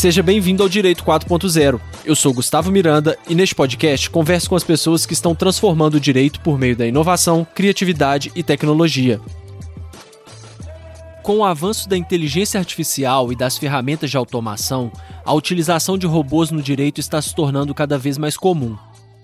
Seja bem-vindo ao Direito 4.0. Eu sou Gustavo Miranda e neste podcast converso com as pessoas que estão transformando o direito por meio da inovação, criatividade e tecnologia. Com o avanço da inteligência artificial e das ferramentas de automação, a utilização de robôs no direito está se tornando cada vez mais comum.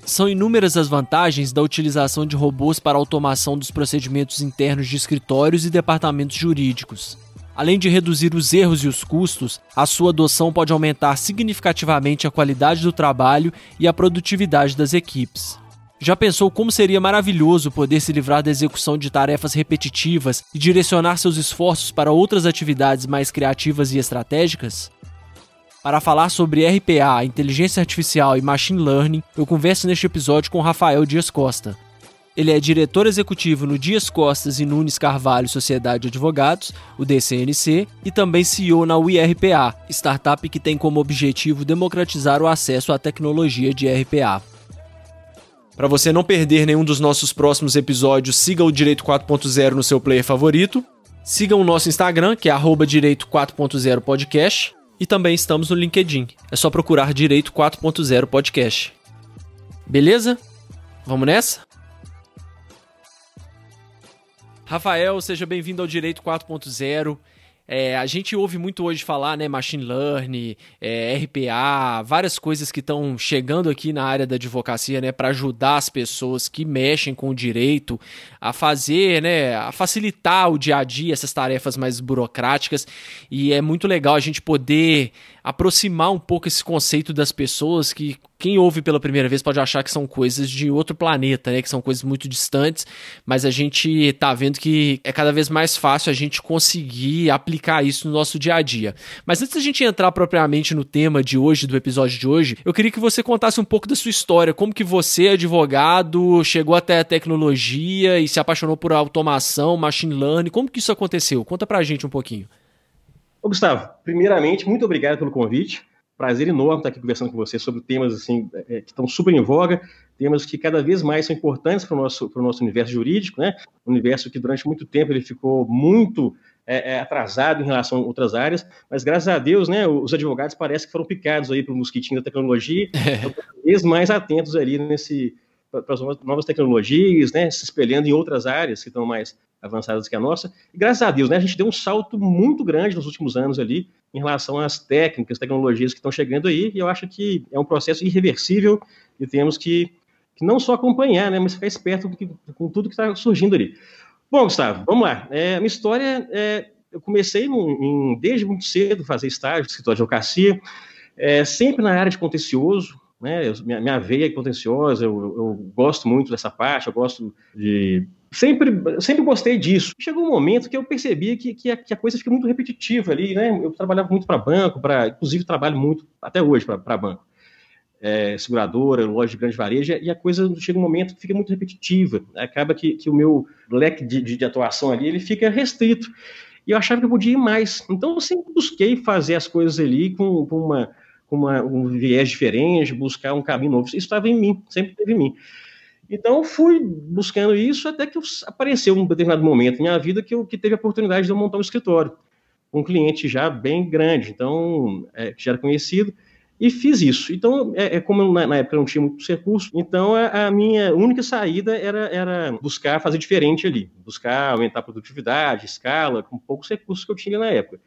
São inúmeras as vantagens da utilização de robôs para a automação dos procedimentos internos de escritórios e departamentos jurídicos. Além de reduzir os erros e os custos, a sua adoção pode aumentar significativamente a qualidade do trabalho e a produtividade das equipes. Já pensou como seria maravilhoso poder se livrar da execução de tarefas repetitivas e direcionar seus esforços para outras atividades mais criativas e estratégicas? Para falar sobre RPA, inteligência artificial e machine learning, eu converso neste episódio com Rafael Dias Costa, ele é diretor executivo no Dias Costas e Nunes Carvalho Sociedade de Advogados, o DCNC, e também CEO na UIRPA, startup que tem como objetivo democratizar o acesso à tecnologia de RPA. Para você não perder nenhum dos nossos próximos episódios, siga o Direito 4.0 no seu player favorito. Siga o nosso Instagram, que é Direito 4.0 Podcast. E também estamos no LinkedIn. É só procurar Direito 4.0 Podcast. Beleza? Vamos nessa? Rafael, seja bem-vindo ao Direito 4.0. É, a gente ouve muito hoje falar, né, machine learning, é, RPA, várias coisas que estão chegando aqui na área da advocacia, né, para ajudar as pessoas que mexem com o direito a fazer, né, a facilitar o dia a dia, essas tarefas mais burocráticas. E é muito legal a gente poder aproximar um pouco esse conceito das pessoas que quem ouve pela primeira vez pode achar que são coisas de outro planeta, né? Que são coisas muito distantes, mas a gente tá vendo que é cada vez mais fácil a gente conseguir aplicar isso no nosso dia a dia. Mas antes da gente entrar propriamente no tema de hoje, do episódio de hoje, eu queria que você contasse um pouco da sua história, como que você, advogado, chegou até a tecnologia e se apaixonou por automação, machine learning, como que isso aconteceu? Conta pra gente um pouquinho. Ô, Gustavo, primeiramente, muito obrigado pelo convite. Prazer enorme estar aqui conversando com você sobre temas assim é, que estão super em voga, temas que cada vez mais são importantes para o nosso, para o nosso universo jurídico, né? Um universo que durante muito tempo ele ficou muito é, é, atrasado em relação a outras áreas, mas graças a Deus, né, os advogados parece que foram picados aí pelo mosquitinho da tecnologia, estão cada vez mais atentos ali nesse para as novas tecnologias, né, se espelhando em outras áreas que estão mais avançadas que a nossa. E graças a Deus, né, a gente deu um salto muito grande nos últimos anos ali em relação às técnicas, tecnologias que estão chegando aí, e eu acho que é um processo irreversível e temos que, que não só acompanhar, né, mas ficar esperto que, com tudo que está surgindo ali. Bom, Gustavo, vamos lá. É, a minha história, é, eu comecei em, desde muito cedo fazer estágio, escritório de advocacia, é, sempre na área de contencioso, né, eu, minha, minha veia é contenciosa, eu, eu gosto muito dessa parte, eu gosto de sempre, sempre gostei disso. Chegou um momento que eu percebi que, que, a, que a coisa fica muito repetitiva ali, né? Eu trabalhava muito para banco, para, inclusive trabalho muito até hoje para banco, é, seguradora, loja de grande varejo, e a coisa chega um momento que fica muito repetitiva. Acaba que, que o meu leque de, de, de atuação ali ele fica restrito. E eu achava que eu podia ir mais. Então eu sempre busquei fazer as coisas ali com, com uma com uma, um viés diferente, buscar um caminho novo. Isso estava em mim, sempre teve em mim. Então, fui buscando isso até que apareceu um determinado momento na minha vida que eu que teve a oportunidade de eu montar um escritório com um cliente já bem grande, então, é, que já era conhecido, e fiz isso. Então, é, é como na, na, época eu não tinha muitos recursos, então a, a, minha única saída era, era buscar fazer diferente ali, buscar aumentar a produtividade, escala, com poucos recursos que eu tinha na época.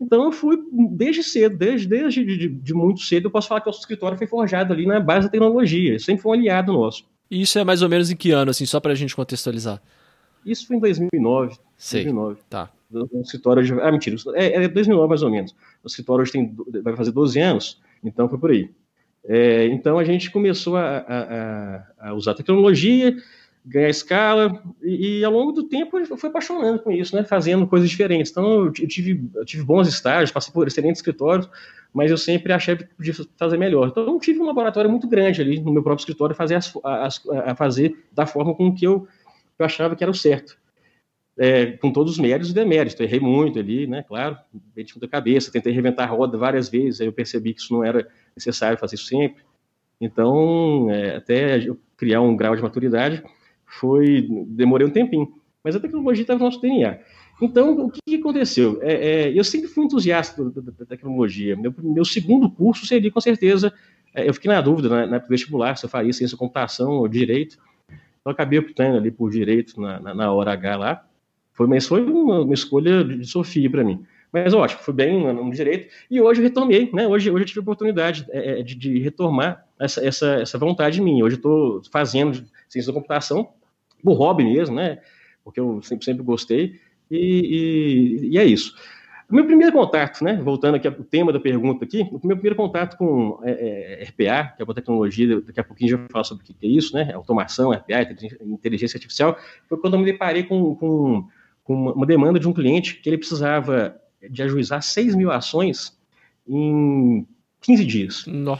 Então eu fui desde cedo, desde, desde de, de muito cedo, eu posso falar que o nosso escritório foi forjado ali na base da tecnologia, sempre foi um aliado nosso. E isso é mais ou menos em que ano, assim, só para a gente contextualizar? Isso foi em 2009. Sei. 2009. Tá. O escritório de... Ah, mentira. É, é 2009 mais ou menos. O escritório hoje tem, vai fazer 12 anos, então foi por aí. É, então a gente começou a, a, a, usar tecnologia, ganhar escala, e, e, ao longo do tempo eu fui apaixonando com isso, né? Fazendo coisas diferentes. Então eu tive, eu tive bons estágios, passei por excelentes escritórios, mas eu sempre achei que podia fazer melhor. Então, eu tive um laboratório muito grande ali no meu próprio escritório, fazer as, as, a fazer da forma com que eu, eu achava que era o certo. É, com todos os méritos e deméritos. Eu errei muito ali, né? Claro, meti muita cabeça, tentei reventar a roda várias vezes, aí eu percebi que isso não era necessário fazer isso sempre. Então, é, até eu criar um grau de maturidade, foi demorei um tempinho. Mas a tecnologia estava no nosso DNA. Então, o que, aconteceu? É, é, eu sempre fui entusiasta da, da, da tecnologia. Meu, meu, segundo curso seria, com certeza, é, eu fiquei na dúvida na, na vestibular se eu faria ciência computação ou direito. Então, acabei optando ali por direito na, na, na hora H lá. Foi, mas foi uma, uma escolha de Sofia para mim. Mas ótimo, fui bem no, direito. E hoje eu retomei, né? Hoje, hoje eu tive a oportunidade é, é, de, de, retomar essa, essa, essa vontade minha. Hoje eu estou fazendo ciência da computação, por hobby mesmo, né? Porque eu sempre, sempre gostei. E, e, e é isso. O meu primeiro contato, né, voltando aqui ao tema da pergunta aqui, o meu primeiro contato com é, é, RPA, que é uma tecnologia, daqui a pouquinho a gente vai falar sobre o que é isso, né, automação, RPA, inteligência artificial, foi quando eu me deparei com, com, com uma demanda de um cliente que ele precisava de ajuizar 6 mil ações em 15 dias. Não.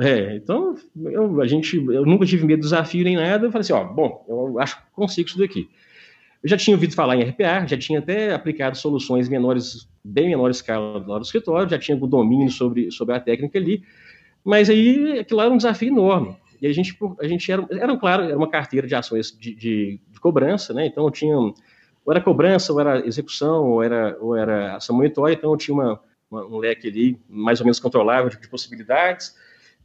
É, então, eu, a gente, eu nunca tive medo do desafio nem nada, eu falei assim, ó, bom, eu acho que consigo isso daqui. Eu já tinha ouvido falar em RPA, já tinha até aplicado soluções menores, bem menor escala lá do escritório, já tinha o domínio sobre, sobre a técnica ali, mas aí aquilo era um desafio enorme. E a gente, a gente era, era claro, era uma carteira de ações de, de, de cobrança, né? Então eu tinha, ou era cobrança, ou era execução, ou era, ou era ação monitória, então eu tinha uma, uma, um leque ali mais ou menos controlável de, de possibilidades,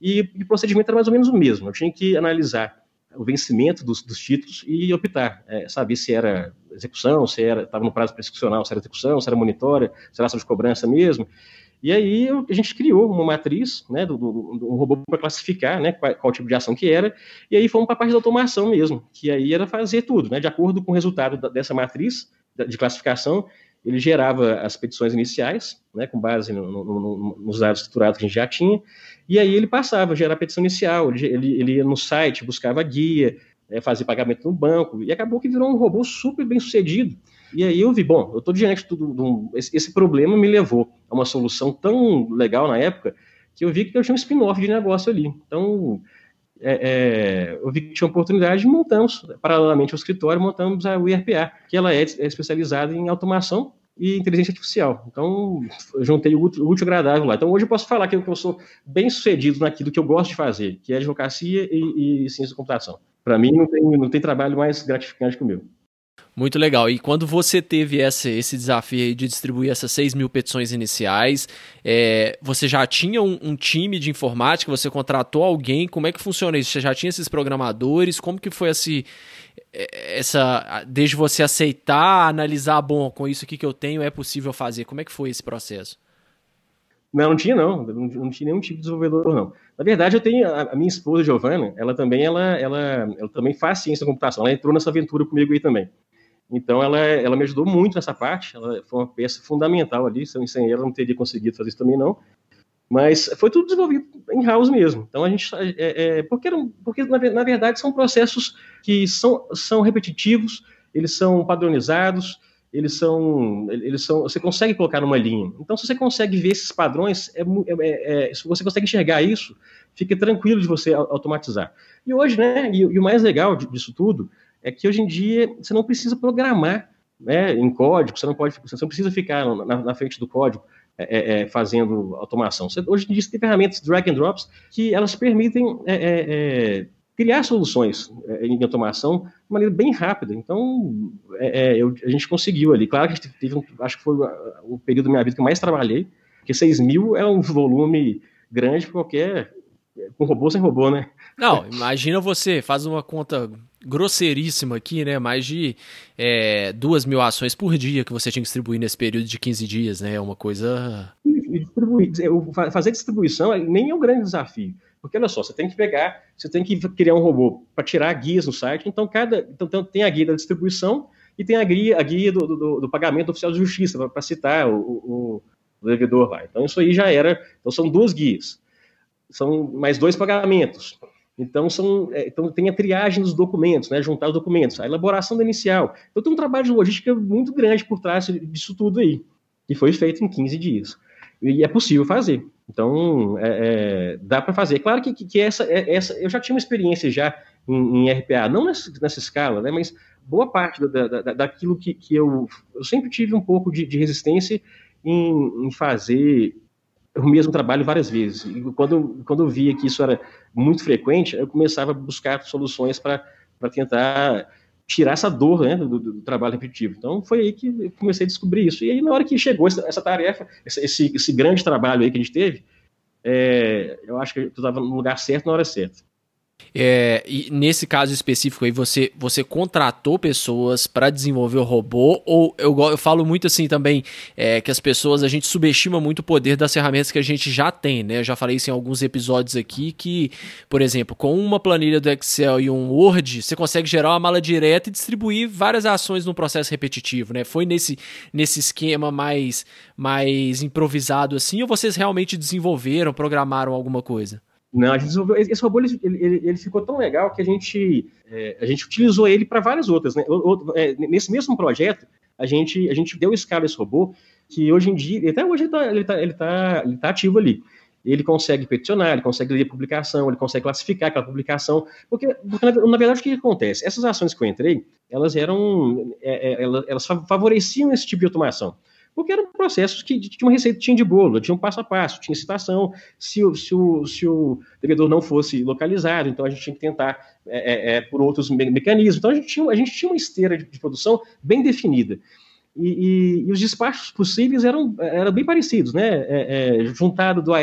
e, o procedimento era mais ou menos o mesmo. Eu tinha que analisar o vencimento dos, dos títulos e optar, é, saber se era execução, se era estava no prazo prescricional, se era execução, se era monitória, se era ação de cobrança mesmo. E aí a gente criou uma matriz, né, do, do, do um robô para classificar, né, qual, qual, tipo de ação que era, e aí fomos para a parte da automação mesmo, que aí era fazer tudo, né, de acordo com o resultado da, dessa matriz de classificação, ele gerava as petições iniciais, né, com base no, no, no, nos dados estruturados que a gente já tinha, e aí ele passava a gerar a petição inicial, ele, ele, ele ia no site, buscava guia, é, fazia pagamento no banco, e acabou que virou um robô super bem sucedido. E aí eu vi, bom, eu estou diante de um, esse, problema me levou a uma solução tão legal na época, que eu vi que eu tinha um spin-off de negócio ali. Então, é, é, eu vi que tinha oportunidade e montamos, paralelamente ao escritório, montamos a UIRPA, que ela é, é especializada em automação e inteligência artificial. Então, eu juntei o útil, útil agradável lá. Então, hoje eu posso falar que eu sou bem sucedido naquilo que eu gosto de fazer, que é advocacia e, e ciência da computação. Para mim, não tem, não tem trabalho mais gratificante que o meu. Muito legal. E quando você teve essa, esse desafio de distribuir essas 6 mil petições iniciais, é, você já tinha um, um, time de informática? Você contratou alguém? Como é que funciona isso? Você já tinha esses programadores? Como que foi esse, é, essa, desde você aceitar, analisar, bom, com isso aqui que eu tenho é possível fazer? Como é que foi esse processo? Não, não tinha não, não, não tinha nenhum tipo de desenvolvedor não. Na verdade, eu tenho a, a minha esposa Giovana, ela também ela, ela, ela também faz ciência da computação, ela entrou nessa aventura comigo aí também. Então, ela, ela me ajudou muito nessa parte, ela foi uma peça fundamental ali, sem, sem ela não teria conseguido fazer isso também não. Mas foi tudo desenvolvido em house mesmo. Então, a gente. É, é, porque, porque na, verdade, são processos que são, são repetitivos, eles são padronizados, eles são, eles são. Você consegue colocar numa linha. Então, se você consegue ver esses padrões, é, é, é se você consegue enxergar isso, fica tranquilo de você automatizar. E hoje, né, e, e o mais legal disso tudo é que hoje em dia você não precisa programar né, em código, você não pode, você não precisa ficar na, na frente do código é, é, é fazendo automação. Você, hoje em dia você tem ferramentas drag and drops que elas permitem é, é, é criar soluções em automação de maneira bem rápida. Então, eu, a gente conseguiu ali. Claro que a gente teve, um, acho que foi o período da minha vida que eu mais trabalhei, porque 6 mil é um volume grande para qualquer com robô sem robô, né? Não, imagina você, faz uma conta grosseiríssima aqui, né? Mais de é, duas mil ações por dia que você tinha que distribuir nesse período de 15 dias, né? É uma coisa. Distribuir, fazer distribuição nem é um grande desafio. Porque olha só, você tem que pegar, você tem que criar um robô para tirar guias no site. Então, cada, então, tem a guia da distribuição e tem a guia, a guia do, do, do pagamento oficial de justiça, para citar o, o, o devedor lá. Então, isso aí já era. Então, são duas guias. São mais dois pagamentos. Então, são, é, então tem a triagem dos documentos, né, juntar os documentos, a elaboração da inicial. Então tem um trabalho de logística muito grande por trás disso tudo aí, que foi feito em 15 dias. E é possível fazer. Então, é, é, dá para fazer. Claro que, que, que essa, é, essa, eu já tinha uma experiência já em, em RPA, não nessa, nessa, escala, né, mas boa parte da, da, daquilo que, que eu, eu sempre tive um pouco de, de resistência em, em fazer o mesmo trabalho várias vezes. E quando, quando eu via que isso era muito frequente, eu começava a buscar soluções para tentar tirar essa dor né, do, do, trabalho repetitivo. Então foi aí que eu comecei a descobrir isso. E aí, na hora que chegou essa, essa tarefa, esse, esse, grande trabalho aí que a gente teve, é, eu acho que eu estava no lugar certo na hora certa. É, e nesse caso específico aí, você, você contratou pessoas para desenvolver o robô? Ou eu, eu falo muito assim também é, que as pessoas, a gente subestima muito o poder das ferramentas que a gente já tem, né? Eu já falei isso em alguns episódios aqui, que, por exemplo, com uma planilha do Excel e um Word, você consegue gerar uma mala direta e distribuir várias ações no processo repetitivo, né? Foi nesse, nesse esquema mais, mais improvisado assim, ou vocês realmente desenvolveram, programaram alguma coisa? Não, a gente. Esse robô ele, ele, ele ficou tão legal que a gente, é, a gente utilizou ele para várias outras. Né? O, é, nesse mesmo projeto, a gente, a gente deu escala a esse robô, que hoje em dia, até hoje ele está ele tá, ele tá, ele tá ativo ali. Ele consegue peticionar, ele consegue ler publicação, ele consegue classificar aquela publicação. Porque, porque na, verdade, o que, que acontece? Essas ações que eu entrei, elas eram. É, é elas, elas favoreciam esse tipo de automação porque eram processos que tinham uma receitinha de bolo, tinha um passo a passo, tinha citação, se o, se o, se o devedor não fosse localizado, então a gente tinha que tentar é, é, é por outros me mecanismos. Então a gente, tinha, a gente tinha uma esteira de, de produção bem definida. E, e, e, os despachos possíveis eram, eram bem parecidos, né? É, é, juntado do AR,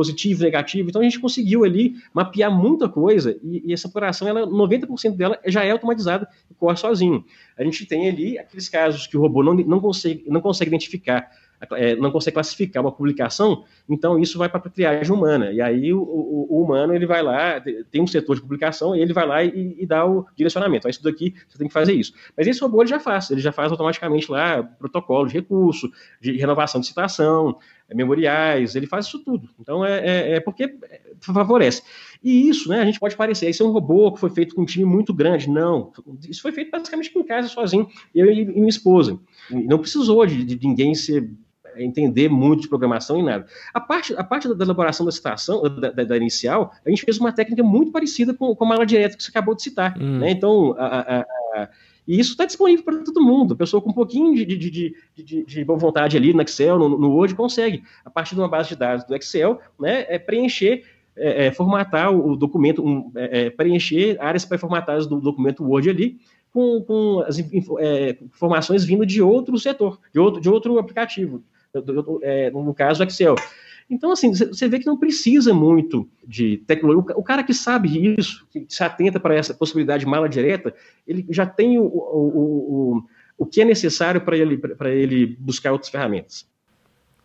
positivo, negativo. Então a gente conseguiu ali mapear muita coisa e, e essa operação, ela, 90% dela já é automatizada e corre sozinho. A gente tem ali aqueles casos que o robô não, não, consegue, não consegue identificar é, não consegue classificar uma publicação, então isso vai para a triagem humana. E aí o, o, o, humano ele vai lá, tem um setor de publicação, e ele vai lá e, e dá o direcionamento. Então, isso daqui você tem que fazer isso. Mas esse robô ele já faz, ele já faz automaticamente lá protocolo de recurso, de renovação de citação, é, memoriais, ele faz isso tudo. Então é, é, é porque favorece. E isso, né, a gente pode parecer, isso é um robô que foi feito com um time muito grande. Não, isso foi feito basicamente em casa, sozinho, eu e, e minha esposa. Não precisou de, de ninguém ser entender muito de programação e nada. A parte, a parte da elaboração da citação, da, da, da inicial, a gente fez uma técnica muito parecida com, com a mala direta que você acabou de citar. Hum. Né? Então, a, a, a, e isso está disponível para todo mundo. A pessoa com um pouquinho de, de, de, de, de boa vontade ali no Excel, no, no, Word, consegue, a partir de uma base de dados do Excel, né, é preencher, é, é, formatar o documento, um, é, é preencher áreas pré-formatadas do documento Word ali, com, com as é, informações vindo de outro setor, de outro, de outro aplicativo, é, no caso Excel. Então, assim, você vê que não precisa muito de tecnologia. O cara que sabe isso, que se atenta para essa possibilidade de mala direta, ele já tem o, o, o, o que é necessário para ele, ele buscar outras ferramentas.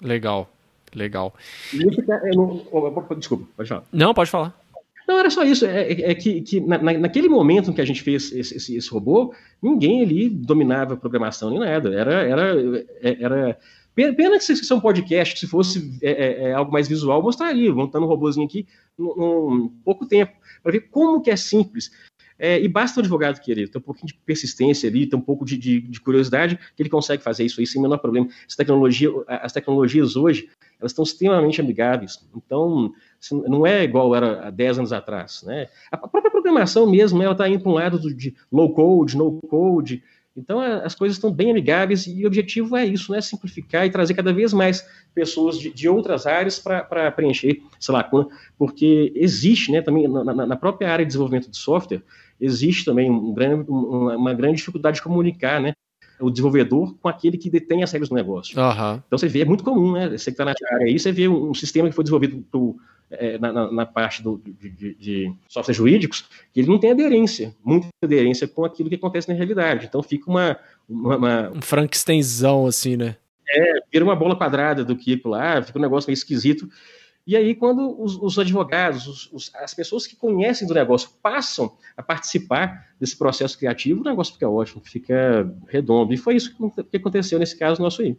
Legal, legal. Desculpa, pode falar. Não, pode falar. Não, era só isso. É, é, é que, que na, naquele momento em que a gente fez esse, esse, esse, robô, ninguém ali dominava programação nem nada. Era, era, era Pena que se é um podcast, se fosse é, é, é, algo mais visual, mostraria, montando um robôzinho aqui num, pouco tempo, para ver como que é simples. É, e basta o advogado querer, ter um pouquinho de persistência ali, ter um pouco de, de, de, curiosidade, que ele consegue fazer isso aí sem o menor problema. Essa tecnologia, as tecnologias hoje, elas estão extremamente amigáveis. Então, não é igual era há 10 anos atrás. Né? A própria programação mesmo, ela está indo para um lado de low code, no code, então, as coisas estão bem amigáveis e o objetivo é isso, né? Simplificar e trazer cada vez mais pessoas de, de outras áreas para preencher essa lacuna, porque existe, né, também na, na, própria área de desenvolvimento de software, existe também um grande, uma, grande dificuldade de comunicar, né? o desenvolvedor com aquele que detém as regras do negócio. Uhum. Então você vê, é muito comum, né? Você que está na área aí, você vê um, sistema que foi desenvolvido é, na, na, parte do, de, de, de softwares jurídicos, que ele não tem aderência, muita aderência com aquilo que acontece na realidade. Então fica uma. uma, uma... Um Frankensteinzão, assim, né? É, vira uma bola quadrada do Kiko lá, fica um negócio meio esquisito. E aí, quando os, os advogados, os, os, as pessoas que conhecem do negócio passam a participar desse processo criativo, o negócio fica ótimo, fica redondo. E foi isso que aconteceu nesse caso nosso aí.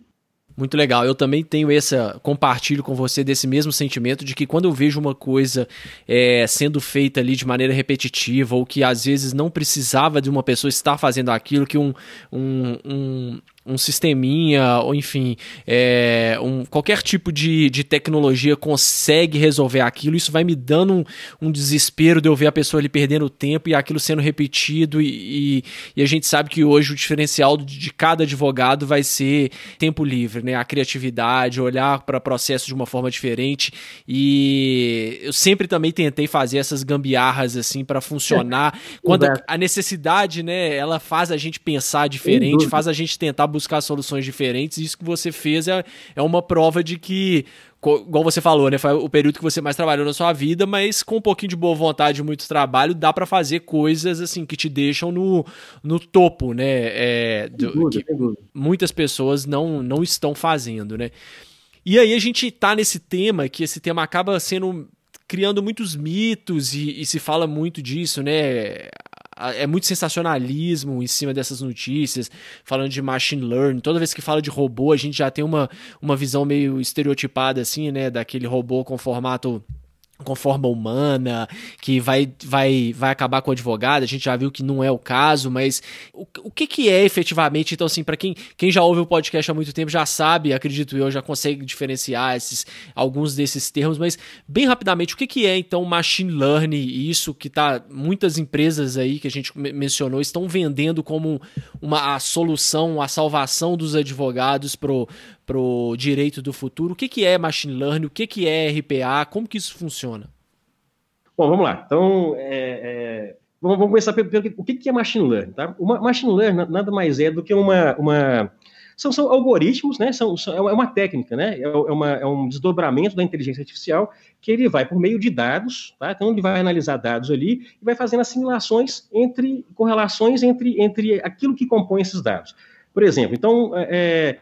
Muito legal. Eu também tenho essa. Compartilho com você desse mesmo sentimento de que quando eu vejo uma coisa é, sendo feita ali de maneira repetitiva, ou que às vezes não precisava de uma pessoa estar fazendo aquilo, que um, um, um um sisteminha, ou enfim, é, um, qualquer tipo de, de tecnologia consegue resolver aquilo, isso vai me dando um, um desespero de eu ver a pessoa ali perdendo tempo e aquilo sendo repetido, e, e, e a gente sabe que hoje o diferencial de, de cada advogado vai ser tempo livre, né? A criatividade, olhar para o processo de uma forma diferente. E eu sempre também tentei fazer essas gambiarras assim para funcionar. Quando a, a necessidade, né, ela faz a gente pensar diferente, faz a gente tentar buscar soluções diferentes. Isso que você fez é, é uma prova de que igual você falou, né? Foi o período que você mais trabalhou na sua vida, mas com um pouquinho de boa vontade e muito trabalho, dá para fazer coisas assim que te deixam no, no topo, né? É, do, que muitas pessoas não, não estão fazendo, né? E aí a gente tá nesse tema, que esse tema acaba sendo criando muitos mitos e, e se fala muito disso, né? É muito sensacionalismo em cima dessas notícias, falando de machine learning. Toda vez que fala de robô, a gente já tem uma, uma visão meio estereotipada, assim, né? Daquele robô com formato com forma humana, que vai, vai, vai acabar com o advogado, a gente já viu que não é o caso, mas o, o que, que é efetivamente, então assim, para quem, quem já ouve o podcast há muito tempo, já sabe, acredito eu, já consegue diferenciar esses, alguns desses termos, mas bem rapidamente, o que, que é então machine learning, isso que tá, muitas empresas aí que a gente mencionou, estão vendendo como uma a solução, a salvação dos advogados pro, pro direito do futuro, o que, que é machine learning, o que, que é RPA, como que isso funciona? Bom, vamos lá. Então, é, é, vamos, vamos, começar pelo, pelo o que, que é machine learning. Tá? Uma, machine learning nada mais é do que uma, uma são, são, algoritmos, né? São, são, é uma técnica, né? É, é, uma, é, um desdobramento da inteligência artificial que ele vai por meio de dados, tá? Então ele vai analisar dados ali e vai fazendo assimilações entre correlações entre, entre aquilo que compõe esses dados. Por exemplo, então é, é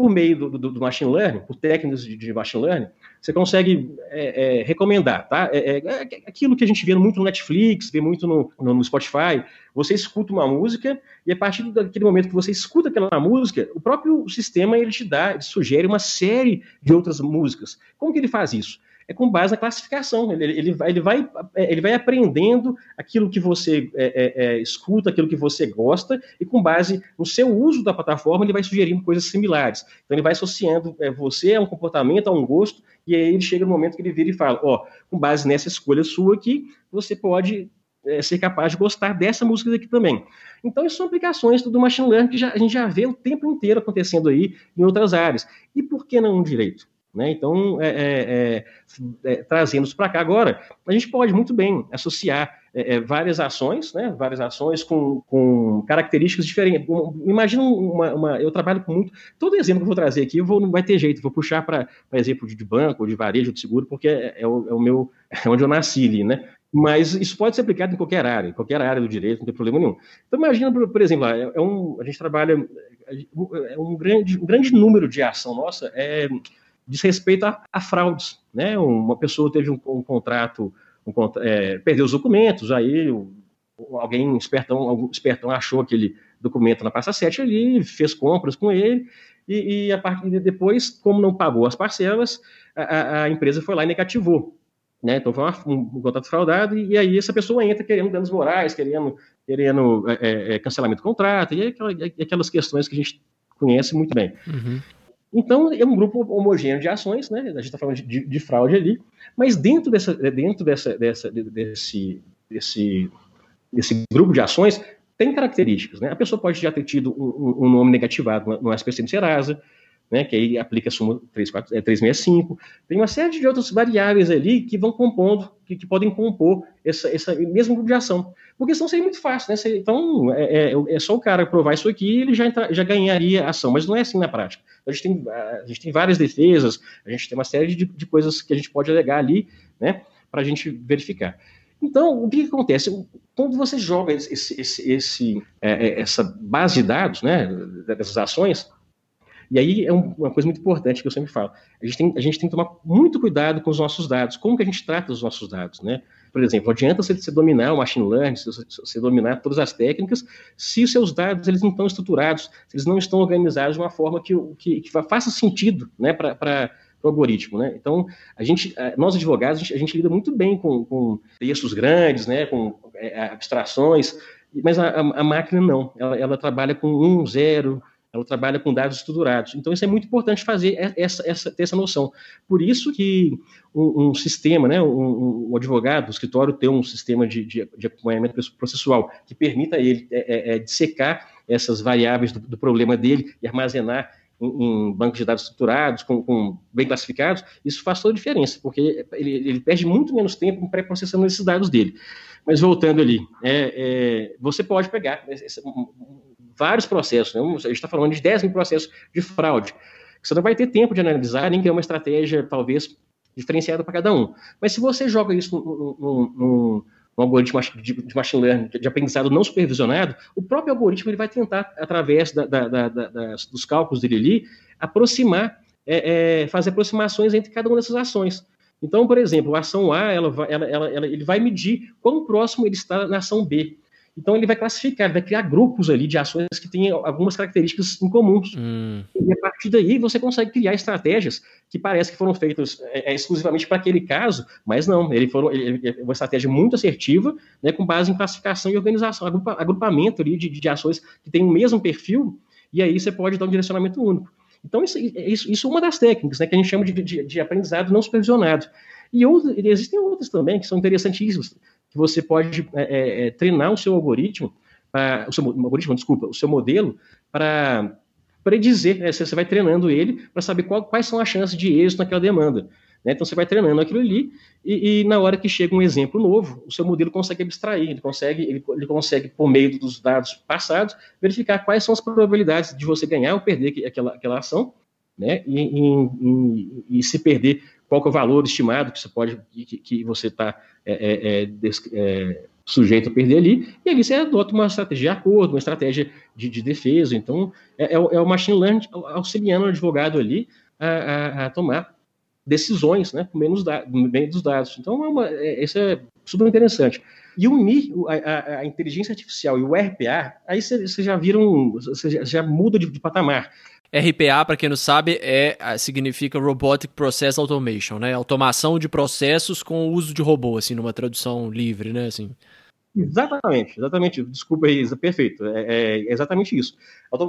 por meio do, do, do, machine learning, por técnicas de, de machine learning, você consegue é, é, recomendar, tá? É, é, é, aquilo que a gente vê muito no Netflix, vê muito no, no, Spotify. Você escuta uma música e a partir daquele momento que você escuta aquela música, o próprio sistema ele te dá, ele sugere uma série de outras músicas. Como que ele faz isso? É com base na classificação. Ele, ele, vai, ele, vai, é, ele vai aprendendo aquilo que você é, é, é, escuta, aquilo que você gosta, e com base no seu uso da plataforma, ele vai sugerindo coisas similares. Então, ele vai associando é, você a um comportamento, a um gosto, e aí ele chega no momento que ele vira e fala: Ó, com base nessa escolha sua aqui, você pode é, ser capaz de gostar dessa música aqui também. Então, isso são aplicações do machine learning que já, a gente já vê o tempo inteiro acontecendo aí em outras áreas. E por que não direito? Né? Então, é, é, é, é trazendo para cá agora, a gente pode muito bem associar é, é, várias ações, né? várias ações com, com características diferentes. Imagina uma, uma, Eu trabalho com muito. Todo exemplo que eu vou trazer aqui, vou, não vai ter jeito, vou puxar para exemplo de banco, de varejo, de seguro, porque é, o, o, meu. É onde eu nasci ali, né? Mas isso pode ser aplicado em qualquer área, em qualquer área do direito, não tem problema nenhum. Então, imagina, por, por exemplo, é um, a gente trabalha. É um grande, um grande número de ação nossa é diz respeito a, a fraudes. Né? Uma pessoa teve um, um contrato, um, é, perdeu os documentos, aí alguém espertão, algum espertão achou aquele documento na pasta 7 ali, fez compras com ele, e, e a partir de depois, como não pagou as parcelas, a, a empresa foi lá e negativou. Né? Então foi um, um, contrato fraudado, e, e, aí essa pessoa entra querendo danos morais, querendo, querendo é, é, é cancelamento do contrato, e, aquela, e aquelas questões que a gente conhece muito bem. Uhum. Então, é um grupo homogêneo de ações, né? A gente está falando de, de, fraude ali, mas dentro, dessa, dentro dessa, dessa, desse, desse, desse grupo de ações tem características, né? A pessoa pode já ter tido um, um nome negativado no SPC do Serasa, né, que aí aplica a súmula 365. Tem uma série de outras variáveis ali que vão compondo, que, que podem compor essa, essa mesmo grupo de ação. Porque senão seria muito fácil, né? Então, é, é, é, só o cara provar isso aqui ele já, entra, já ganharia ação, mas não é assim na prática. A gente tem, a gente tem várias defesas, a gente tem uma série de, de coisas que a gente pode alegar ali, né, para a gente verificar. Então, o que, que, acontece? Quando você joga esse, esse, esse, é, essa base de dados, né, dessas ações, e aí é uma coisa muito importante que eu sempre falo. A gente, tem, a gente tem que tomar muito cuidado com os nossos dados. Como que a gente trata os nossos dados, né? Por exemplo, não adianta você, dominar o machine learning, você, dominar todas as técnicas, se os seus dados eles não estão estruturados, se eles não estão organizados de uma forma que, que, que faça sentido né, para o algoritmo, né? Então, a gente, nós advogados, a gente, a gente lida muito bem com, com textos grandes, né, com é, abstrações, mas a, a, a máquina não, ela, ela, trabalha com um, zero, ela trabalha com dados estruturados. Então, isso é muito importante fazer essa, essa, ter essa noção. Por isso que um, um sistema, né, um, um, advogado, o escritório ter um sistema de, de, de acompanhamento processual que permita ele é, é, é dissecar essas variáveis do, do, problema dele e armazenar em, bancos de dados estruturados, com, com, bem classificados, isso faz toda a diferença, porque ele, ele perde muito menos tempo pré-processando esses dados dele. Mas voltando ali, é, é, você pode pegar esse, vários processos, né? a gente está falando de 10 mil processos de fraude. Você não vai ter tempo de analisar, nem criar uma estratégia, talvez, diferenciada para cada um. Mas se você joga isso num, num, num algoritmo de, machine learning, de, de, aprendizado não supervisionado, o próprio algoritmo ele vai tentar, através da, da, da, das, dos cálculos dele ali, aproximar, é, é, fazer aproximações entre cada uma dessas ações. Então, por exemplo, a ação A, ela, ela, ela, ele vai medir quão próximo ele está na ação B. Então ele vai classificar, vai criar grupos ali de ações que têm algumas características em comuns. Hum. E a partir daí você consegue criar estratégias que parece que foram feitas é, é exclusivamente para aquele caso, mas não, ele foram ele, ele, uma estratégia muito assertiva, né, com base em classificação e organização, agrupa, agrupamento ali de, de ações que têm o mesmo perfil, e aí você pode dar um direcionamento único. Então, isso, isso, isso é uma das técnicas né, que a gente chama de, de, de aprendizado não supervisionado. E outros, existem outras também que são interessantíssimas que você pode é, é, é, treinar o seu algoritmo, pra, o seu algoritmo, desculpa, o seu modelo para predizer, né, você vai treinando ele para saber qual, quais são as chances de êxito naquela demanda. Né? Então você vai treinando aquilo ali e, e, na hora que chega um exemplo novo, o seu modelo consegue abstrair, ele consegue, ele, ele, consegue, por meio dos dados passados, verificar quais são as probabilidades de você ganhar ou perder aquela, aquela ação, né? E, e, e, se perder, qual é o valor estimado que você pode que, que você está é, é, é, é, sujeito a perder ali, e ali você adota uma estratégia de acordo, uma estratégia de, de defesa. Então, é, é, o machine learning auxiliando o advogado ali a, a, a tomar decisões, né, com menos da, meio dos dados. Então, é uma, isso é super interessante. E unir a, a, inteligência artificial e o RPA, aí você já viram, você já muda de, de patamar. RPA, para quem não sabe, é, significa Robotic Process Automation, né? Automação de processos com o uso de robô, assim, numa tradução livre, né? Assim. Exatamente, exatamente. Desculpa aí, perfeito. É, é exatamente isso.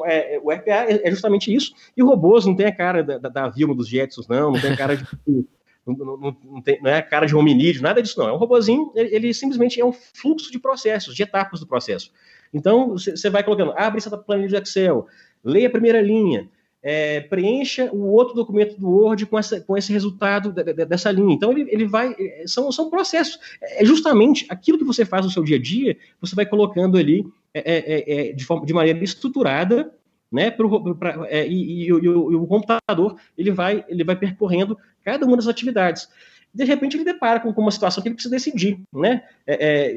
É, o RPA é, é, justamente isso. E robôs não tem a cara da, da, Vilma dos Jetsons, não, não tem a cara de. não, não, não, tem, não é a cara de hominídeo, nada disso, não. É um robôzinho, ele, ele simplesmente é um fluxo de processos, de etapas do processo. Então, você vai colocando, abre essa planilha de Excel, leia a primeira linha, é, preencha o outro documento do Word com, essa, com esse resultado de, de, dessa linha. Então, ele, ele vai. É, são, são processos. É justamente aquilo que você faz no seu dia a dia, você vai colocando ali é, é, é de, forma, de maneira estruturada. Né, pro, pra, e, e, e, o, e, o, computador ele vai, ele vai percorrendo cada uma das atividades. De repente ele depara com, com uma situação que ele precisa decidir, né?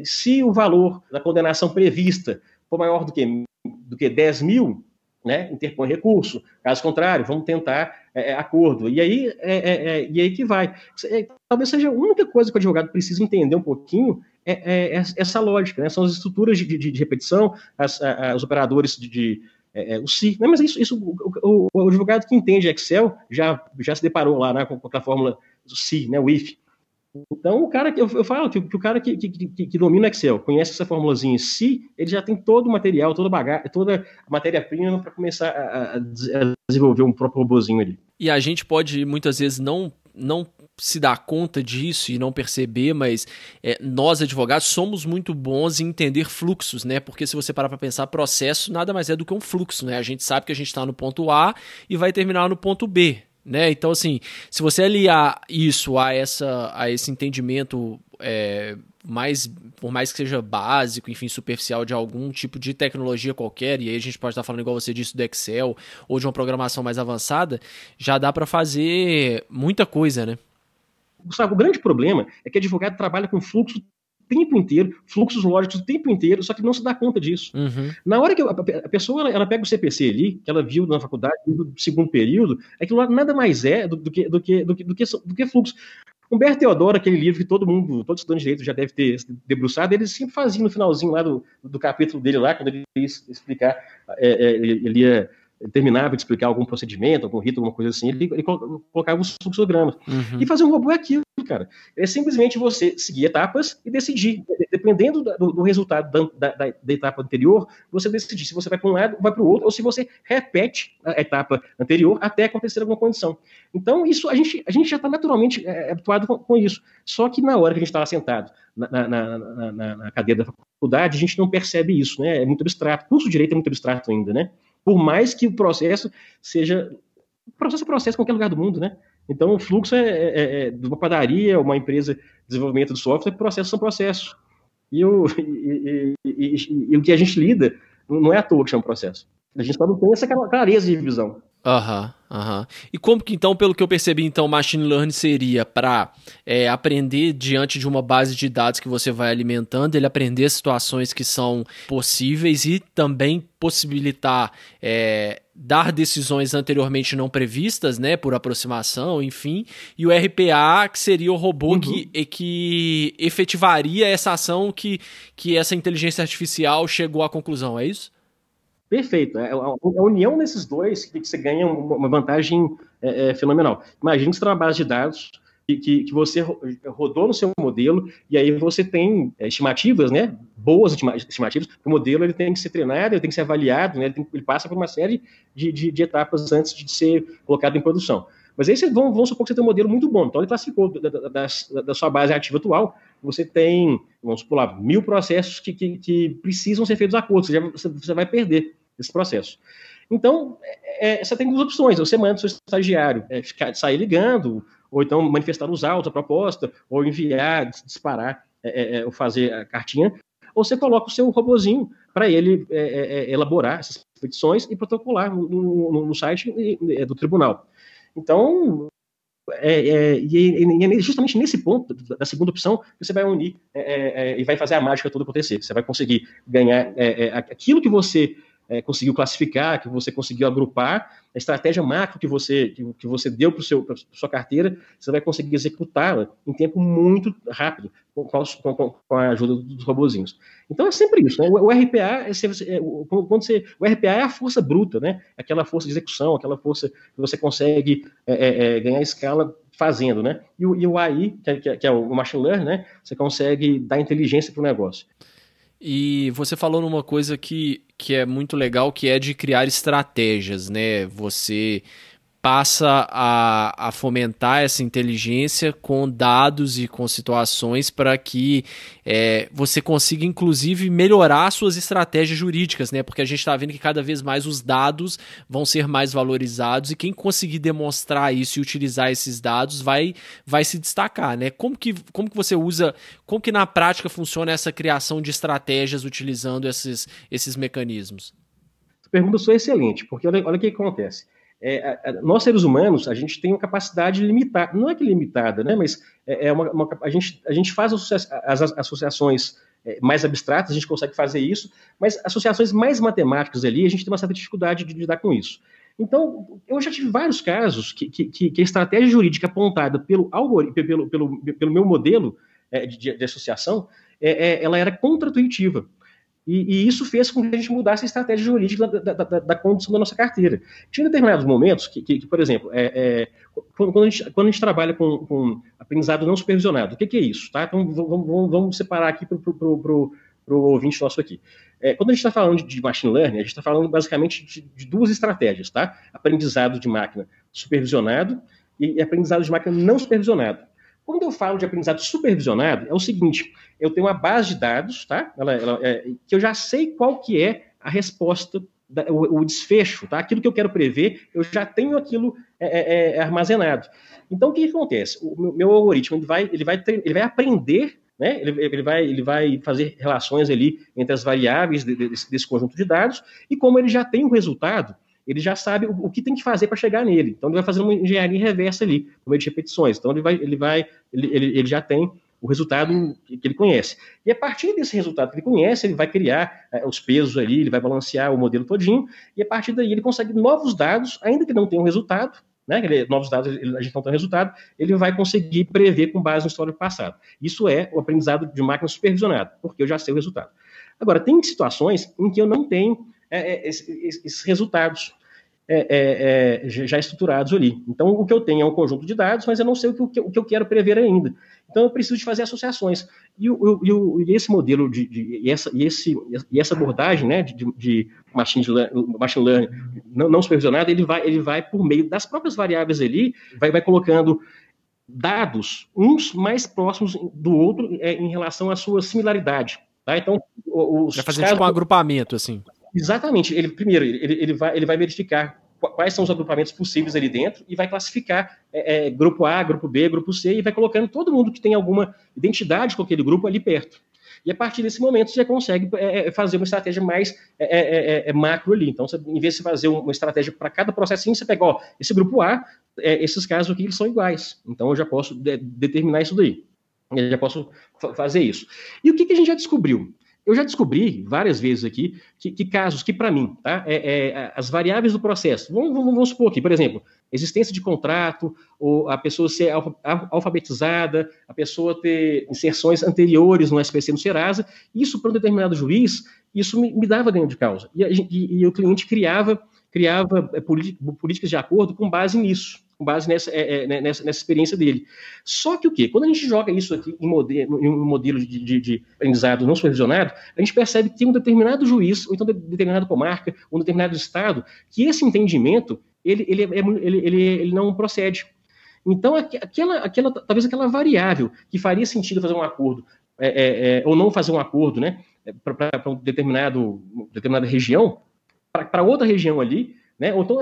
se o valor da condenação prevista for maior do que, do que 10 mil, né, interpõe recurso. Caso contrário, vamos tentar é, é acordo. E aí, é, é, é, e aí que vai. É, talvez seja a única coisa que o advogado precisa entender um pouquinho é, essa lógica. Né? São as estruturas de, de, de repetição, as, as, os operadores de, de o si. Né? Mas isso, isso o, o, o, advogado que entende Excel já, já se deparou lá né, com, com a fórmula do si, né, o if. Então, o cara que eu, eu falo que, que, o cara que, que, que, domina Excel, conhece essa formulazinha em si, ele já tem todo o material, toda a toda a matéria-prima para começar a, a, desenvolver um próprio robozinho ali. E a gente pode muitas vezes não não se dar conta disso e não perceber, mas é, nós advogados somos muito bons em entender fluxos, né? Porque se você parar para pensar, processo nada mais é do que um fluxo, né? A gente sabe que a gente está no ponto A e vai terminar no ponto B. Né? Então, assim, se você aliar isso a, essa, a esse entendimento é, mais, por mais que seja básico, enfim, superficial de algum tipo de tecnologia qualquer, e aí a gente pode estar falando, igual você disse, do Excel ou de uma programação mais avançada, já dá para fazer muita coisa, né? Gustavo, o grande problema é que advogado trabalha com fluxo tempo inteiro, fluxos lógicos o tempo inteiro, só que não se dá conta disso. Uhum. Na hora que a pessoa ela, ela, pega o CPC ali, que ela viu na faculdade, no segundo período, aquilo lá nada mais é do, do, que, do, que, do, que, do, que, do que fluxo. Humberto Teodoro, aquele livro que todo mundo, todo estudante de direito já deve ter debruçado, ele sempre fazia no finalzinho lá do, do capítulo dele lá, quando ele ia explicar, é, é, ele ia terminava de explicar algum procedimento, algum rito, alguma coisa assim, ele, ele colocava os fluxogramas. Uhum. E fazer um robô é aquilo, cara. É simplesmente você seguir etapas e decidir. Dependendo do, do resultado da, da, da, etapa anterior, você decidir se você vai para um lado ou vai para o outro, ou se você repete a etapa anterior até acontecer alguma condição. Então, isso a gente, a gente já está naturalmente é, habituado com, com, isso. Só que na hora que a gente estava sentado na, na, na, na, cadeira da faculdade, a gente não percebe isso, né? É muito abstrato. O curso de direito é muito abstrato ainda, né? Por mais que o processo seja. Processo é processo em qualquer lugar do mundo, né? Então, o fluxo é, é, é de uma padaria, uma empresa de desenvolvimento de software, processos são processos. E o, e, e, e, e, o que a gente lida não é à toa que chama processo. A gente só não tem essa clareza de visão. Aham, uhum, aham. Uhum. E como que então, pelo que eu percebi, então, machine learning seria para é, aprender diante de uma base de dados que você vai alimentando, ele aprender situações que são possíveis e também possibilitar é, dar decisões anteriormente não previstas, né, por aproximação, enfim, e o RPA que seria o robô uhum. que, que efetivaria essa ação que, que essa inteligência artificial chegou à conclusão, é isso? Perfeito. É, é a, união desses dois que, você ganha uma vantagem é, é, fenomenal. Imagina que você tem uma base de dados que, que, que, você rodou no seu modelo e aí você tem é, estimativas, né? Boas estimativas. O modelo ele tem que ser treinado, ele tem que ser avaliado, né? Ele, tem, ele passa por uma série de, de, de, etapas antes de ser colocado em produção. Mas aí você, vamos supor que você tem um modelo muito bom. Então ele classificou da, da, da, da sua base ativa atual. Você tem, vamos pular, mil processos que, que, que precisam ser feitos a acordo. Você, já, você, você vai perder esse processo. Então, é, é, você tem duas opções. Você manda o seu estagiário é, ficar, sair ligando, ou então manifestar os autos, a proposta, ou enviar, disparar, é, é, é, ou fazer a cartinha, ou você coloca o seu robozinho para ele elaborar essas petições e protocolar no, no, no site do tribunal. Então, é, é, e é justamente nesse ponto da segunda opção que você vai unir é, e vai fazer a mágica toda acontecer. Você vai conseguir ganhar aquilo que você é, conseguiu classificar, que você conseguiu agrupar, a estratégia macro que você, que, você deu para a sua carteira, você vai conseguir executá-la em tempo muito rápido, com, com, com, a ajuda dos robozinhos. Então é sempre isso, né? O, o RPA, é, é, quando você, o RPA é a força bruta, né? Aquela força de execução, aquela força que você consegue é, é, é ganhar escala fazendo, né? E o, e o AI, que é, que é o machine learning, né? Você consegue dar inteligência para o negócio. E você falou numa coisa que, que é muito legal, que é de criar estratégias, né? Você passa a, a fomentar essa inteligência com dados e com situações para que é, você consiga, inclusive, melhorar suas estratégias jurídicas, né? Porque a gente está vendo que cada vez mais os dados vão ser mais valorizados e quem conseguir demonstrar isso e utilizar esses dados vai, vai se destacar, né? Como que, como que você usa, como que na prática funciona essa criação de estratégias utilizando esses, esses mecanismos? Pergunta sua é excelente, porque olha, olha o que acontece é, nós seres humanos, a gente tem uma capacidade limitada, não é que limitada, né, mas é, é uma, uma, a, gente, a gente faz as, associações é, mais abstratas, a gente consegue fazer isso, mas associações mais matemáticas ali, a gente tem uma certa dificuldade de lidar com isso. Então, eu já tive vários casos que, que, que a estratégia jurídica apontada pelo, pelo, pelo, pelo meu modelo é, de, de, associação, é, ela era contra-intuitiva. E, e, isso fez com que a gente mudasse a estratégia jurídica da, da, da, da condução da nossa carteira. Tinha determinados momentos que, que, que por exemplo, é, é, quando, a gente, quando, a gente, trabalha com, com aprendizado não supervisionado, o que, que é isso? Tá? Então, vamos, vamos, vamos separar aqui para o ouvinte nosso aqui. É, quando a gente está falando de, de, machine learning, a gente está falando basicamente de, de, duas estratégias, tá? Aprendizado de máquina supervisionado e aprendizado de máquina não supervisionado. Quando eu falo de aprendizado supervisionado, é o seguinte: eu tenho uma base de dados, tá? Ela, ela, é, que eu já sei qual que é a resposta, da, o, o, desfecho, tá? Aquilo que eu quero prever, eu já tenho aquilo é, é, é armazenado. Então, o que, que acontece? O meu, meu, algoritmo ele vai, ele vai, ele vai aprender né? Ele, ele, vai, ele vai fazer relações ali entre as variáveis de, de, desse, desse, conjunto de dados, e como ele já tem um resultado, ele já sabe o, o que tem que fazer para chegar nele. Então ele vai fazer uma engenharia reversa ali, por meio de repetições. Então ele vai, ele vai, ele, ele, ele já tem o resultado que, ele conhece. E a partir desse resultado que ele conhece, ele vai criar é, os pesos ali, ele vai balancear o modelo todinho, e a partir daí ele consegue novos dados, ainda que não tenha um resultado, né, ele, novos dados, ele, a gente não tem resultado, ele vai conseguir prever com base no histórico passado. Isso é o aprendizado de máquina supervisionada, porque eu já sei o resultado. Agora, tem situações em que eu não tenho é, é esses, resultados. é, é, é já estruturados ali. Então, o que eu tenho é um conjunto de dados, mas eu não sei o que, o que eu quero prever ainda. Então, eu preciso de fazer associações. E, o, e, o, e esse modelo de, de, e, essa, e, esse, e essa abordagem né, de, de machine, learning, machine learning não, não supervisionado, ele vai, ele vai por meio das próprias variáveis ali, vai, vai colocando dados, uns mais próximos do outro é, em relação à sua similaridade. Tá? Então, os vai fazer casos... tipo um agrupamento, assim. Exatamente. Ele primeiro ele, ele, vai, ele vai verificar quais são os agrupamentos possíveis ali dentro e vai classificar é, é, grupo A, grupo B, grupo C e vai colocando todo mundo que tem alguma identidade com aquele grupo ali perto. E a partir desse momento você já consegue é, é fazer uma estratégia mais é, é, macro ali. Então, você, em vez de fazer uma estratégia para cada processinho, você pega, ó, esse grupo A, esses casos aqui eles são iguais. Então, eu já posso de, determinar isso daí. Eu já posso fazer isso. E o que, que a gente já descobriu? Eu já descobri várias vezes aqui que, que casos que, para mim, tá, é, é, as variáveis do processo, vamos, vamos, vamos, supor aqui, por exemplo, existência de contrato, ou a pessoa ser alfabetizada, a pessoa ter inserções anteriores no SPC no Serasa, isso para um determinado juiz, isso me, me dava ganho de causa. E, e, e o cliente criava, criava é, políticas de acordo com base nisso com base nessa, é, é, né, nessa, nessa, experiência dele. Só que o quê? Quando a gente joga isso aqui em modelo, em um modelo de, de, de, aprendizado não supervisionado, a gente percebe que tem um determinado juiz, ou então de, determinada comarca, ou um determinado estado, que esse entendimento ele, ele, é, ele, ele, ele não procede. Então, aquela, aquela, talvez aquela variável que faria sentido fazer um acordo, é, é, é ou não fazer um acordo, né, para um determinado, determinada região, para outra região ali, né, ou então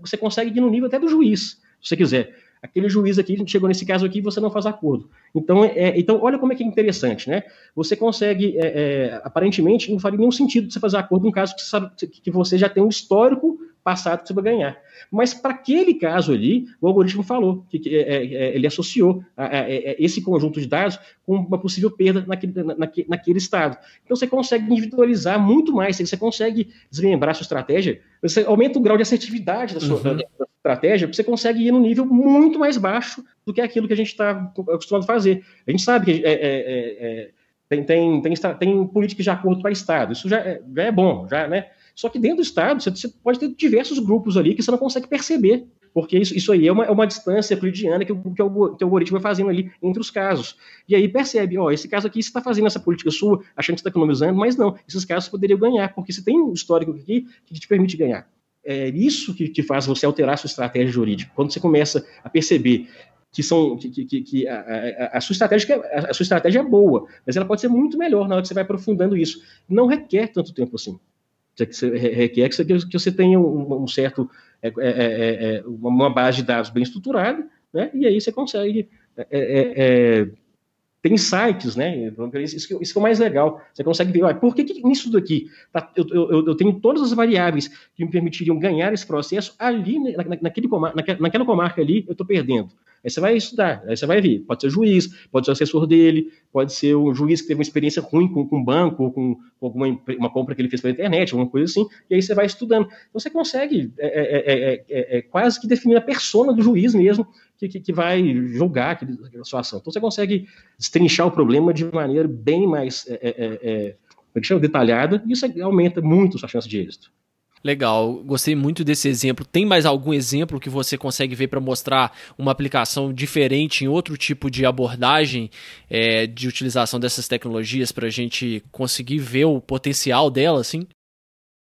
você consegue ir no nível até do juiz se você quiser. Aquele juiz aqui, chegou nesse caso aqui, você não faz acordo. Então, é, então olha como é que é interessante, né? Você consegue, é, é, aparentemente, não faria nenhum sentido você fazer acordo num caso que você, sabe, que você já tem um histórico passado que você vai ganhar. Mas para aquele caso ali, o algoritmo falou que, que é, é, ele associou a, a, a, esse conjunto de dados com uma possível perda naquele, naquele, naquele estado. Então você consegue individualizar muito mais, você consegue desmembrar sua estratégia, você aumenta o grau de assertividade da sua, uhum. da, da estratégia, você consegue ir num nível muito mais baixo do que aquilo que a gente está acostumado a fazer. A gente sabe que é, é, é, tem, tem, tem, tem políticas de acordo para Estado, isso já é, já é bom, já, né? Só que dentro do Estado, você, pode ter diversos grupos ali que você não consegue perceber, porque isso, isso aí é uma, é uma distância euclidiana que, que, o, que o algoritmo vai fazendo ali entre os casos. E aí percebe, ó, esse caso aqui você está fazendo essa política sua, achando que está economizando, mas não, esses casos poderiam ganhar, porque você tem um histórico aqui que te permite ganhar. É isso que, que faz você alterar sua estratégia jurídica. Quando você começa a perceber que são que, que, que a, a, a, sua estratégia a, sua estratégia é boa, mas ela pode ser muito melhor na hora que você vai aprofundando isso. Não requer tanto tempo assim requer que você tenha um, certo é, é, é, é uma base de dados bem estruturada, né? E aí você consegue é, ter insights, né? Isso, isso que é o mais legal. Você consegue ver, olha, por que, que nisso daqui tá, eu, eu, eu, tenho todas as variáveis que me permitiriam ganhar esse processo ali na, naquele, naquela comarca ali eu estou perdendo. Aí você vai estudar, aí você vai ver. Pode ser juiz, pode ser assessor dele, pode ser um juiz que teve uma experiência ruim com, com um banco, ou com, com alguma uma compra que ele fez pela internet, alguma coisa assim, e aí você vai estudando. Então você consegue é é, é, é, é, quase que definir a persona do juiz mesmo, que, que, que vai julgar aquele, aquela situação. Então você consegue destrinchar o problema de maneira bem mais é, detalhada, e isso aumenta muito a sua chance de êxito. Legal, gostei muito desse exemplo. Tem mais algum exemplo que você consegue ver para mostrar uma aplicação diferente em outro tipo de abordagem é, de utilização dessas tecnologias para a gente conseguir ver o potencial dela, assim?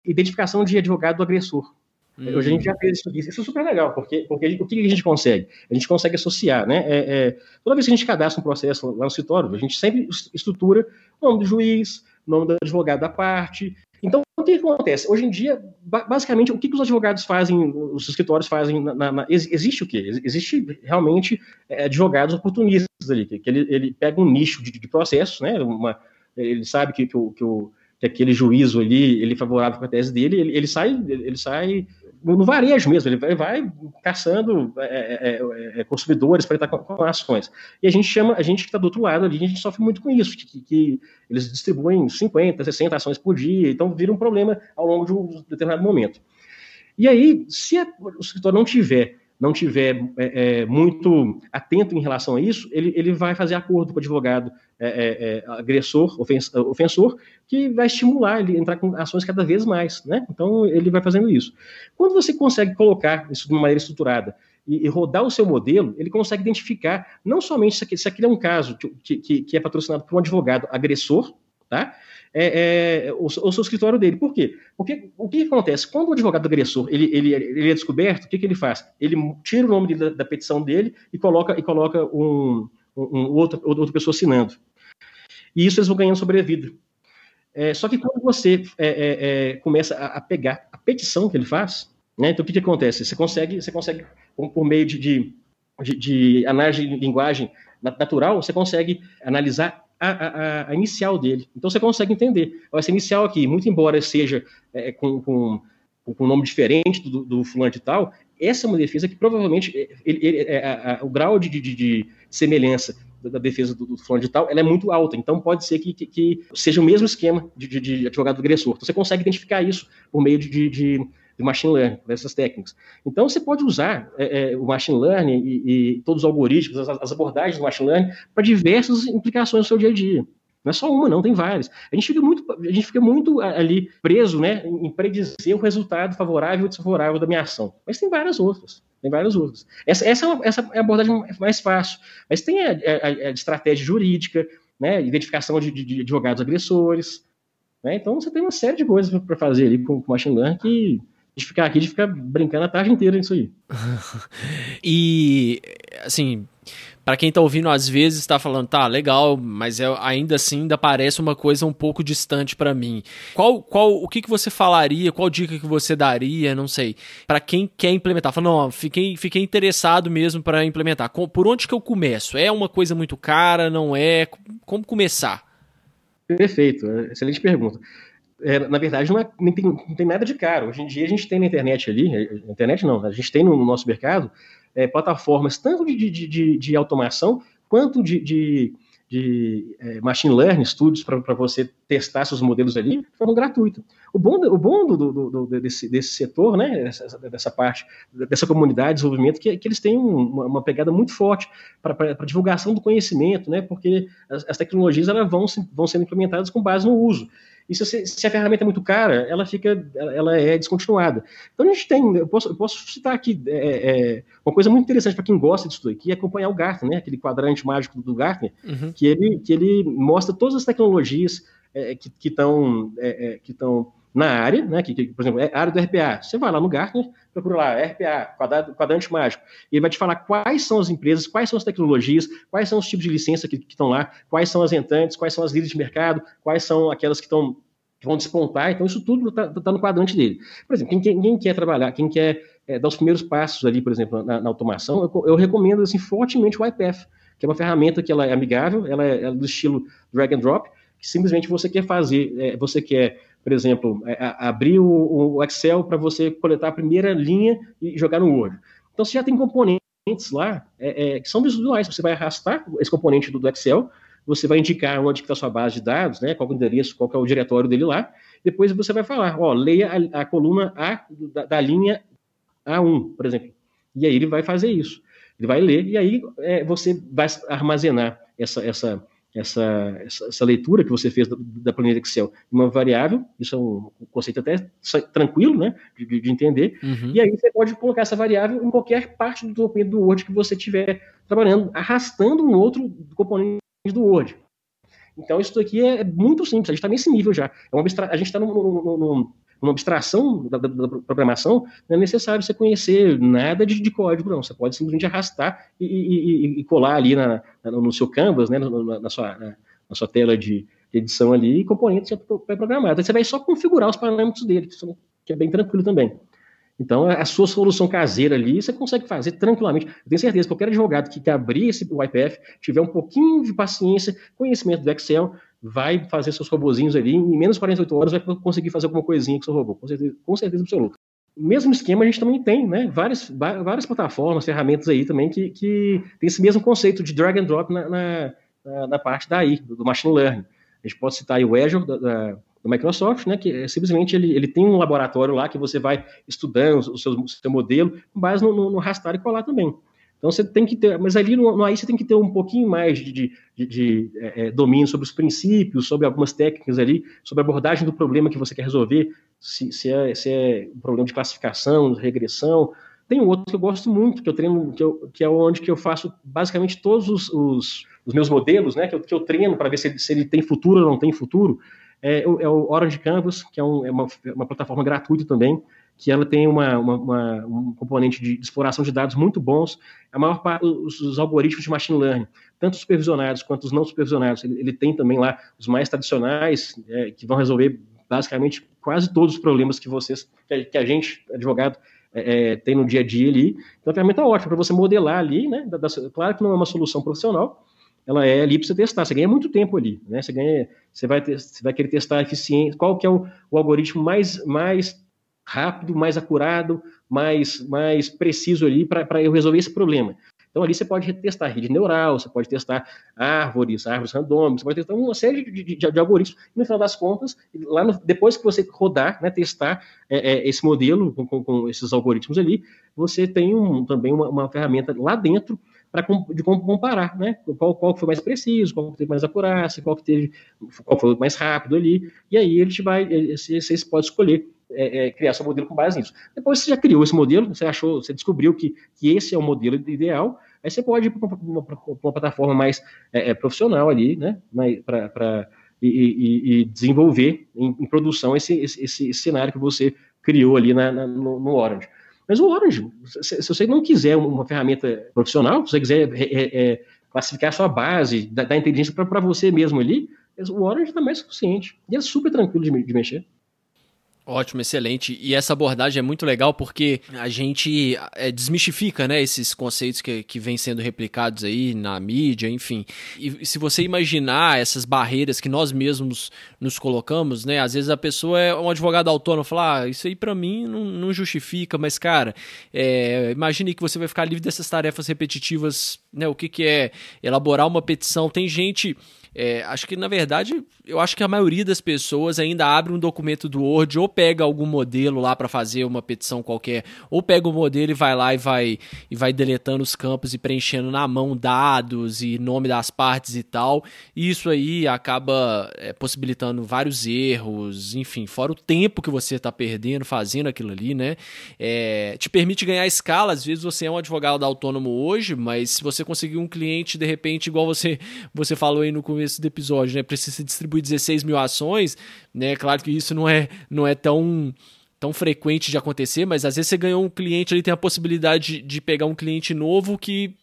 Identificação de advogado do agressor. Hum. Hoje a gente já fez isso. Isso é super legal, porque, porque o que a gente consegue? A gente consegue associar, né? É, é, toda vez que a gente cadastra um processo lá no escritório, a gente sempre estrutura o nome do juiz, o nome do advogado da parte, então, o que acontece? Hoje em dia, basicamente, o que, que os advogados fazem, os escritórios fazem, na, na, existe o quê? Existe realmente é, advogados oportunistas ali, que, que ele, ele, pega um nicho de, de processos, né? Uma, ele sabe que, que, o, que, o, que aquele juízo ali, ele é favorável com a tese dele, ele, ele sai, ele sai no varejo mesmo, ele vai, caçando é, é, é, é consumidores para estar com, com, ações. E a gente chama, a gente que está do outro lado ali, a gente sofre muito com isso, que, que, eles distribuem 50, 60 ações por dia, então vira um problema ao longo de um determinado momento. E aí, se o escritório não tiver não tiver é, é, muito atento em relação a isso, ele, ele vai fazer acordo com o advogado é, é, é agressor, ofensor, que vai estimular ele a entrar com ações cada vez mais, né? Então ele vai fazendo isso. Quando você consegue colocar isso de uma maneira estruturada e, e rodar o seu modelo, ele consegue identificar não somente se aquele é um caso que, que, que é patrocinado por um advogado agressor, tá? É, é, o, o, seu escritório dele. Por quê? Porque o que, acontece? Quando o advogado agressor ele, ele, ele é descoberto, o que, que ele faz? Ele tira o nome da, da petição dele e coloca, e coloca um, um, outra, outra pessoa assinando. E isso eles vão ganhando sobrevida. É, só que quando você é, é, é começa a, a, pegar a petição que ele faz, né, então o que, que acontece? Você consegue, você consegue por, meio de, de, de análise de linguagem natural, você consegue analisar a, a, a, inicial dele. Então você consegue entender. Essa inicial aqui, muito embora seja é, com, com, com, um nome diferente do, do fulano de tal, essa é uma defesa que provavelmente ele, ele, é, o grau de, de, de semelhança da defesa do, do fulano de tal, ela é muito alta. Então pode ser que, que, que seja o mesmo esquema de, de, de advogado agressor. Então, você consegue identificar isso por meio de, de de machine learning, dessas técnicas. Então, você pode usar é, é, o machine learning e, e, todos os algoritmos, as, as abordagens do machine learning, para diversas implicações no seu dia a dia. Não é só uma, não, tem várias. A gente fica muito, a gente fica muito ali preso né, em predizer o resultado favorável ou desfavorável da minha ação. Mas tem várias outras. Tem várias outras. Essa, essa, é, uma, essa é a abordagem mais fácil. Mas tem a, a, a estratégia jurídica, né, identificação de, de, de advogados agressores. Né? Então você tem uma série de coisas para fazer ali com, com machine learning que de ficar aqui, de ficar brincando a tarde inteira nisso aí. e, assim, para quem tá ouvindo, às vezes está falando, tá, legal, mas é, ainda assim ainda parece uma coisa um pouco distante para mim. Qual, qual, o que, que você falaria, qual dica que você daria, não sei, para quem quer implementar? Fala, não, fiquei, fiquei interessado mesmo para implementar. Por onde que eu começo? É uma coisa muito cara, não é? Como começar? Perfeito, excelente pergunta é, na verdade, não, é, não, tem, não, tem, nada de caro. Hoje em dia a gente tem na internet ali, é, internet não, a gente tem no, nosso mercado é, plataformas tanto de, de, de, de, automação quanto de, de, de é, machine learning, estudos para você testar seus modelos ali de forma gratuita. O bom, o bom do, do, do, desse, desse setor, né, dessa, dessa parte, dessa comunidade de desenvolvimento, que, que eles têm uma, uma pegada muito forte para a divulgação do conhecimento, né, porque as, as tecnologias elas vão, vão sendo implementadas com base no uso. E se, se, a ferramenta é muito cara, ela fica, ela é descontinuada. Então a gente tem, eu posso, eu posso citar aqui é, é, uma coisa muito interessante para quem gosta disso aqui, é acompanhar o Gartner, né? Aquele quadrante mágico do Gartner, uhum. que ele que ele mostra todas as tecnologias é, que estão é, é, que estão na área, né, que, que, por exemplo, é a área do RPA. Você vai lá no Gartner, procura lá, RPA, quadrado, quadrante mágico, e ele vai te falar quais são as empresas, quais são as tecnologias, quais são os tipos de licença que, estão lá, quais são as entrantes, quais são as líderes de mercado, quais são aquelas que estão vão despontar, então isso tudo está tá no quadrante dele. Por exemplo, quem, quem quer trabalhar, quem quer é, dar os primeiros passos ali, por exemplo, na, na automação, eu, eu, recomendo assim, fortemente o iPath, que é uma ferramenta que ela é amigável, ela é, é do estilo drag and drop, que simplesmente você quer fazer, é, você quer por exemplo, é, abrir o, Excel para você coletar a primeira linha e jogar no Word. Então, você já tem componentes lá é, é, que são visuais. Você vai arrastar esse componente do, do Excel, você vai indicar onde está a sua base de dados, né, qual é o endereço, qual é o diretório dele lá. Depois você vai falar, ó, leia a, a coluna A da, da, linha A1, por exemplo. E aí ele vai fazer isso. Ele vai ler e aí é, você vai armazenar essa, essa, essa, essa, essa, leitura que você fez da, da planilha Excel uma variável, isso é um conceito até tranquilo, né, de, de entender, uhum. e aí você pode colocar essa variável em qualquer parte do documento do Word que você estiver trabalhando, arrastando um outro componente do Word. Então isso aqui é muito simples, a gente está nesse nível já, é uma a gente está num, uma abstração da, da, da, programação, não é necessário você conhecer nada de, de código, não. Você pode simplesmente arrastar e, e, e colar ali na, na, no seu canvas, né, na, na sua, na, na, sua tela de edição ali, e componentes já pré-programados. Aí você vai só configurar os parâmetros dele, que é bem tranquilo também. Então, a sua solução caseira ali, você consegue fazer tranquilamente. Eu tenho certeza que qualquer advogado que, que abrir esse YPF, tiver um pouquinho de paciência, conhecimento do Excel, vai fazer seus robozinhos ali, em menos de 48 horas vai conseguir fazer alguma coisinha com seu robô, com certeza, com certeza absoluta. Mesmo esquema a gente também tem, né? Várias, várias plataformas, ferramentas aí também que, que tem esse mesmo conceito de drag and drop na, na, na parte daí, do, do machine learning. A gente pode citar o Azure da, da, Microsoft, né, que é, simplesmente ele, ele tem um laboratório lá que você vai estudando o seu, o seu modelo com base no, no, no e colar também. Então você tem que ter, mas ali no, no AI você tem que ter um pouquinho mais de, de, de, de é, é, domínio sobre os princípios, sobre algumas técnicas ali, sobre a abordagem do problema que você quer resolver, se, se, é, se é um problema de classificação, de regressão. Tem um outro que eu gosto muito, que eu treino, que, eu, que é onde que eu faço basicamente todos os, os, os meus modelos, né, que eu, que eu treino para ver se ele, se ele tem futuro ou não tem futuro, é, é o Orange Canvas, que é, um, é uma, uma plataforma gratuita também, que ela tem uma, uma, uma, um componente de exploração de dados muito bons. A maior parte dos os algoritmos de machine learning, tanto supervisionados quanto os não supervisionados, ele, ele tem também lá os mais tradicionais, é, que vão resolver basicamente quase todos os problemas que vocês, que a gente, advogado, é, é, tem no dia a dia ali. Então, a ferramenta é ótima para você modelar ali, né? Da, da, claro que não é uma solução profissional, ela é ali para você testar. Você ganha muito tempo ali, né? Você ganha, você vai, ter, você vai querer testar a eficiência. Qual que é o, o algoritmo mais, mais rápido, mais acurado, mais, mais preciso ali para eu resolver esse problema. Então ali você pode testar rede neural, você pode testar árvores, árvores randômicas, você pode testar uma série de, de, de algoritmos. E no final das contas, lá no, depois que você rodar, né, testar é, é, esse modelo com, com, com, esses algoritmos ali, você tem um, também uma, uma ferramenta lá dentro para de comparar, né? Qual, qual foi mais preciso, qual teve mais acurácia, qual que teve, qual foi mais rápido ali. E aí ele te vai, você pode escolher é, é, criar seu modelo com base nisso. Depois você já criou esse modelo, você achou, você descobriu que, que esse é o modelo ideal, aí você pode ir para uma, uma, plataforma mais é, é profissional ali, né? Para e, e, desenvolver em, em produção esse, esse, esse, cenário que você criou ali na, na, no, no Orange. Mas o Orange, se, se, você não quiser uma ferramenta profissional, se você quiser é, é, classificar a sua base da, da inteligência para você mesmo ali, o Orange está mais suficiente. E é super tranquilo de, de mexer. Ótimo, excelente. E essa abordagem é muito legal porque a gente é, desmistifica né, esses conceitos que, que vêm sendo replicados aí na mídia, enfim. E se você imaginar essas barreiras que nós mesmos nos colocamos, né? Às vezes a pessoa é um advogado autônomo fala, ah, isso aí para mim não, não, justifica, mas cara, é, imagine que você vai ficar livre dessas tarefas repetitivas, né? O que, que é elaborar uma petição? Tem gente é, acho que, na verdade, eu acho que a maioria das pessoas ainda abre um documento do Word ou pega algum modelo lá para fazer uma petição qualquer, ou pega o modelo e vai lá e vai, e vai deletando os campos e preenchendo na mão dados e nome das partes e tal. E isso aí acaba é, possibilitando vários erros, enfim, fora o tempo que você está perdendo fazendo aquilo ali, né? É, te permite ganhar escala. Às vezes você é um advogado autônomo hoje, mas se você conseguir um cliente, de repente, igual você, você falou aí no começo começo do episódio, né? Precisa distribuir 16 mil ações, né? Claro que isso não é, não é tão tão frequente de acontecer, mas às vezes você ganhou um cliente ali, tem a possibilidade de, de pegar um cliente novo que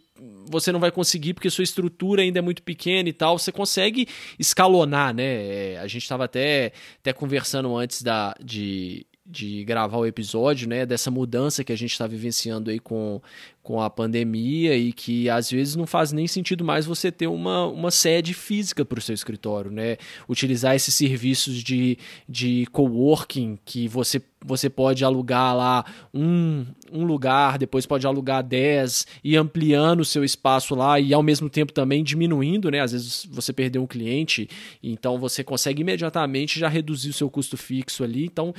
você não vai conseguir porque sua estrutura ainda é muito pequena e tal, você consegue escalonar, né? É, a gente estava até, até conversando antes da, de, de gravar o episódio, né, dessa mudança que a gente está vivenciando aí com, com a pandemia e que às vezes não faz nem sentido mais você ter uma, uma sede física para o seu escritório, né? Utilizar esses serviços de, de coworking que você, você pode alugar lá um, um lugar, depois pode alugar 10 e ampliando o seu espaço lá e ao mesmo tempo também diminuindo, né? Às vezes você perdeu um cliente, então você consegue imediatamente já reduzir o seu custo fixo ali. Então,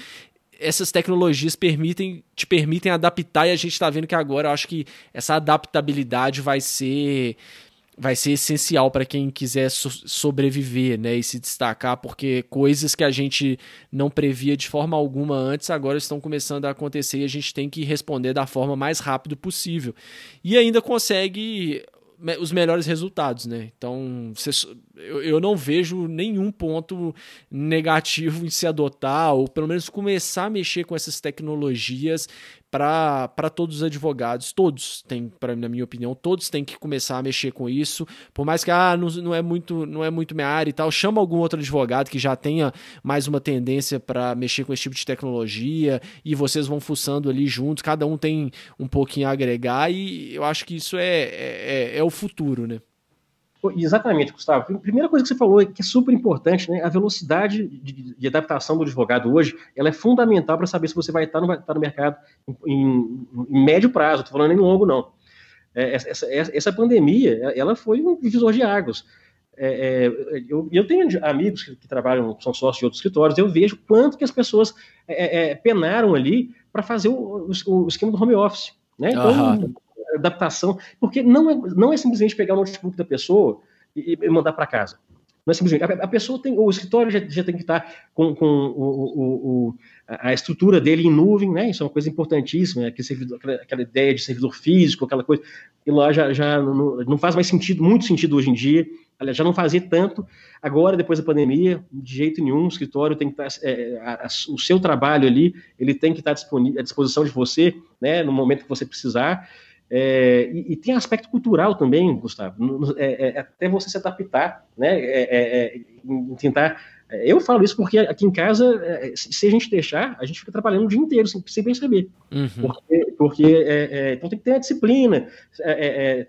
essas tecnologias permitem, te permitem adaptar e a gente está vendo que agora eu acho que essa adaptabilidade vai ser vai ser essencial para quem quiser so sobreviver, né, e se destacar, porque coisas que a gente não previa de forma alguma antes agora estão começando a acontecer e a gente tem que responder da forma mais rápido possível. E ainda consegue os melhores resultados, né? Então, eu não vejo nenhum ponto negativo em se adotar, ou pelo menos começar a mexer com essas tecnologias para todos os advogados, todos têm, pra, na minha opinião, todos têm que começar a mexer com isso, por mais que ah, não, não, é muito, não é muito minha área e tal, chama algum outro advogado que já tenha mais uma tendência para mexer com esse tipo de tecnologia e vocês vão fuçando ali juntos, cada um tem um pouquinho a agregar e eu acho que isso é, é, é, é o futuro, né? Exatamente, Gustavo. Primeira coisa que você falou, que é super importante, né? A velocidade de, de adaptação do advogado hoje, ela é fundamental para saber se você vai estar no, estar no mercado em, em médio prazo. Estou falando em longo, não. É, essa, essa, pandemia, ela foi um divisor de águas. é, é, eu, eu, tenho amigos que, que, trabalham, são sócios de outros escritórios, eu vejo quanto que as pessoas é, é penaram ali para fazer o, o, o, esquema do home office. Né? Então, uhum. Adaptação, porque não é, não é simplesmente pegar o notebook da pessoa e, e mandar para casa. Não é simplesmente. A, a, pessoa tem, o escritório já, já tem que estar com, com o, o, a estrutura dele em nuvem, né? Isso é uma coisa importantíssima, aquele servidor, aquela, aquela, ideia de servidor físico, aquela coisa. E lá já, já não, não, faz mais sentido, muito sentido hoje em dia. Aliás, já não fazia tanto. Agora, depois da pandemia, de jeito nenhum, o escritório tem que estar. É, a, a, o seu trabalho ali, ele tem que estar à disposição de você, né? No momento que você precisar. É, e, e, tem aspecto cultural também, Gustavo, é, é, até você se adaptar, né, é, é, é, tentar. Eu falo isso porque aqui em casa, se a gente deixar, a gente fica trabalhando o dia inteiro sem, sem perceber. Uhum. Porque, porque então tem que ter a disciplina,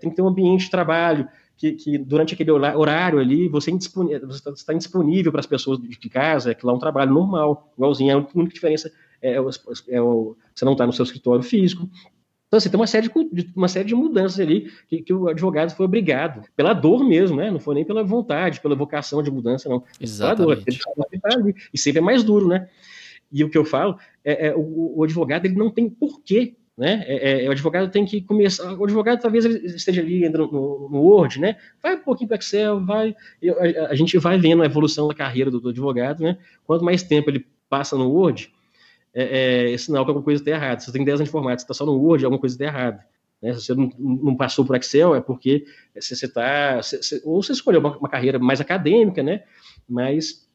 tem que ter um ambiente de trabalho, que, que, durante aquele horário ali você, você está indisponível para as pessoas de casa, é que lá é um trabalho normal, igualzinho. A única diferença é, é, é você não está no seu escritório físico. Então, assim, tem uma série de, uma série de mudanças ali que, que, o advogado foi obrigado, pela dor mesmo, né? Não foi nem pela vontade, pela vocação de mudança, não. Exatamente. Pela dor, e sempre é mais duro, né? E o que eu falo é, é o, o, advogado ele não tem porquê, né? É, é, o advogado tem que começar. O advogado talvez esteja ali no, no, no Word, né? Vai um pouquinho para Excel, vai. A, a, gente vai vendo a evolução da carreira do, do advogado, né? Quanto mais tempo ele passa no Word, é, é, sinal que alguma coisa está errada. Se você tem 10 anos de informática, está só no Word, alguma coisa está errada. Né? Se você não, não, passou por Excel, é porque você está. Ou você escolheu uma, uma, carreira mais acadêmica, né? Mas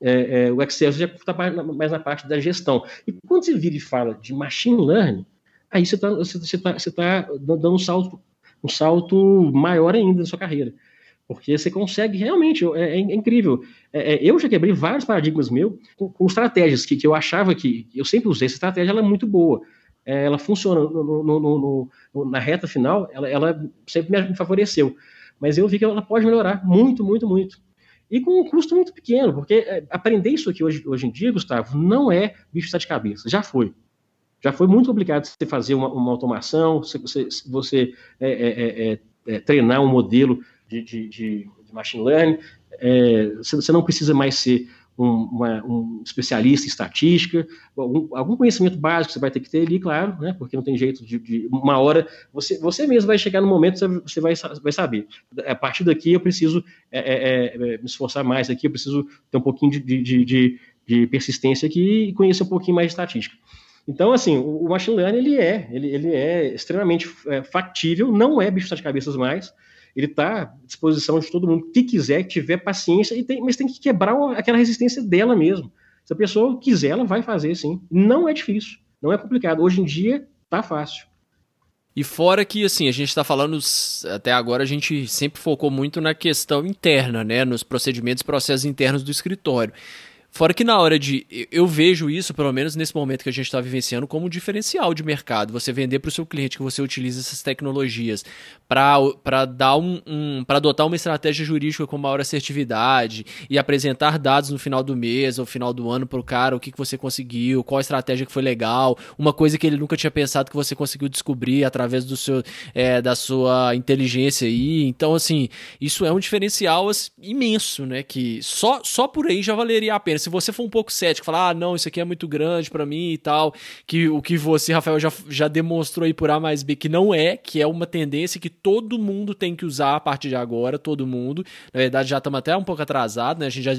é, é, o Excel já está mais na parte da gestão. E quando você vira e fala de machine learning, aí você está você, você tá, você tá dando um salto, um salto maior ainda na sua carreira. Porque você consegue realmente, é, é incrível. É, é, eu já quebrei vários paradigmas meus com, com estratégias que, que, eu achava que. Eu sempre usei essa estratégia, ela é muito boa. É, ela funciona no, no, no, na reta final, ela, ela, sempre me favoreceu. Mas eu vi que ela pode melhorar muito, muito, muito. E com um custo muito pequeno, porque é, aprender isso aqui hoje, hoje em dia, Gustavo, não é bicho de cabeça. Já foi. Já foi muito complicado você fazer uma, uma automação, você, você, você é, treinar um modelo de, de, de machine learning, é, você não precisa mais ser um, uma, um, especialista em estatística, algum, algum, conhecimento básico você vai ter que ter ali, claro, né, porque não tem jeito de, de uma hora, você, você mesmo vai chegar no momento você vai, vai saber. A partir daqui eu preciso é, é, é, me esforçar mais aqui, eu preciso ter um pouquinho de, de, de, de persistência aqui e conhecer um pouquinho mais de estatística. Então, assim, o machine learning, ele é, ele, ele é extremamente é, factível, não é bicho de cabeças mais, ele está à disposição de todo mundo que quiser, que tiver paciência, tem, mas tem que quebrar aquela resistência dela mesmo. Se a pessoa quiser, ela vai fazer sim. Não é difícil, não é complicado. Hoje em dia, tá fácil. E fora que, assim, a gente está falando, até agora a gente sempre focou muito na questão interna, né? Nos procedimentos e processos internos do escritório. Fora que na hora de. Eu vejo isso, pelo menos nesse momento que a gente está vivenciando, como um diferencial de mercado. Você vender para o seu cliente que você utiliza essas tecnologias para dar um, um para adotar uma estratégia jurídica com maior assertividade e apresentar dados no final do mês ou final do ano para o cara, o que, que você conseguiu, qual estratégia que foi legal, uma coisa que ele nunca tinha pensado que você conseguiu descobrir através do seu, é, da sua inteligência aí. Então, assim, isso é um diferencial assim, imenso, né? Que só, só por aí já valeria a pena se você for um pouco cético, falar, ah, não, isso aqui é muito grande para mim e tal, que o que você, Rafael, já, já demonstrou aí por A mais B que não é, que é uma tendência que todo mundo tem que usar a partir de agora, todo mundo. Na verdade, já estamos até um pouco atrasado, né? A gente já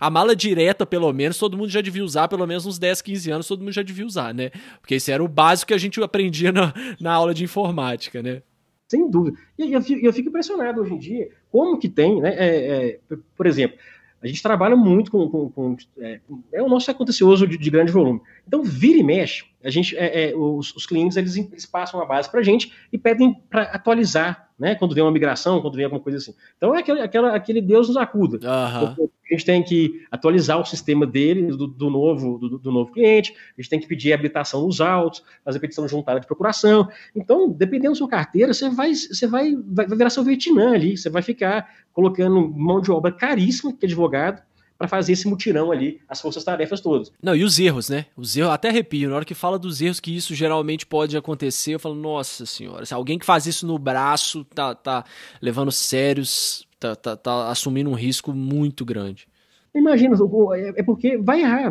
a mala direta, pelo menos, todo mundo já devia usar, pelo menos uns 10, 15 anos, todo mundo já devia usar, né? Porque esse era o básico que a gente aprendia na, na aula de informática, né? Sem dúvida. E eu fico, eu fico impressionado hoje em dia, como que tem, né? É, é, por exemplo, a gente trabalha muito com. com, com é, é, o nosso acontencioso de, de, grande volume. Então, vira e mexe, a gente, é, é, os, os, clientes eles, eles passam a base para a gente e pedem para atualizar né? Quando vem uma migração, quando vem alguma coisa assim. Então é aquele, aquela, aquele Deus nos acuda. Uhum. A gente tem que atualizar o sistema dele, do, do novo, do, do, novo cliente, a gente tem que pedir habilitação nos autos, fazer petição juntada de procuração. Então, dependendo da sua carteira, você vai, você vai, vai virar seu Vietnã ali, você vai ficar colocando mão de obra caríssima, que é advogado, para fazer esse mutirão ali, as forças-tarefas todas. Não, e os erros, né? Os erros, até arrepio, na hora que fala dos erros que isso geralmente pode acontecer, eu falo, nossa senhora, se alguém que faz isso no braço tá, tá levando sérios tá, tá, tá assumindo um risco muito grande. Imagina, é, é porque vai errar, é,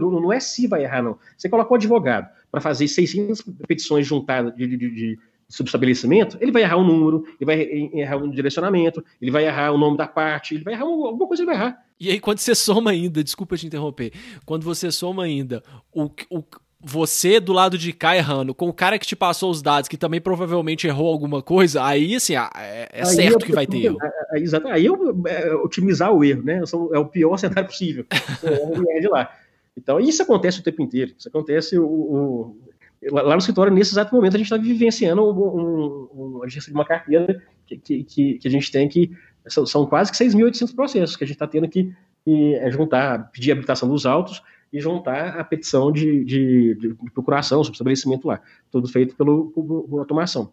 não é se vai errar, não. Você coloca um advogado para fazer 600 petições juntadas de, de, de, subestabelecimento, ele vai errar um número, ele vai errar um direcionamento, ele vai errar o nome da parte, ele vai errar alguma coisa, ele vai errar. E aí, quando você soma ainda, desculpa te interromper, quando você soma ainda o, o, você do lado de cá errando, com o cara que te passou os dados, que também provavelmente errou alguma coisa, aí assim, é, é certo eu, que vai ter erro. É, é, exato. Aí eu é, otimizar o erro, né? É o pior cenário possível. é de lá. Então, isso acontece o tempo inteiro. Isso acontece o, o lá no escritório, nesse exato momento, a gente está vivenciando um, um, um, a gente de uma carteira que, que, que, a gente tem que. São, são quase que 6.800 processos que a gente está tendo que, que juntar, pedir habilitação dos autos e juntar a petição de, de, de procuração sobre estabelecimento lá. Tudo feito pelo, por, por automação.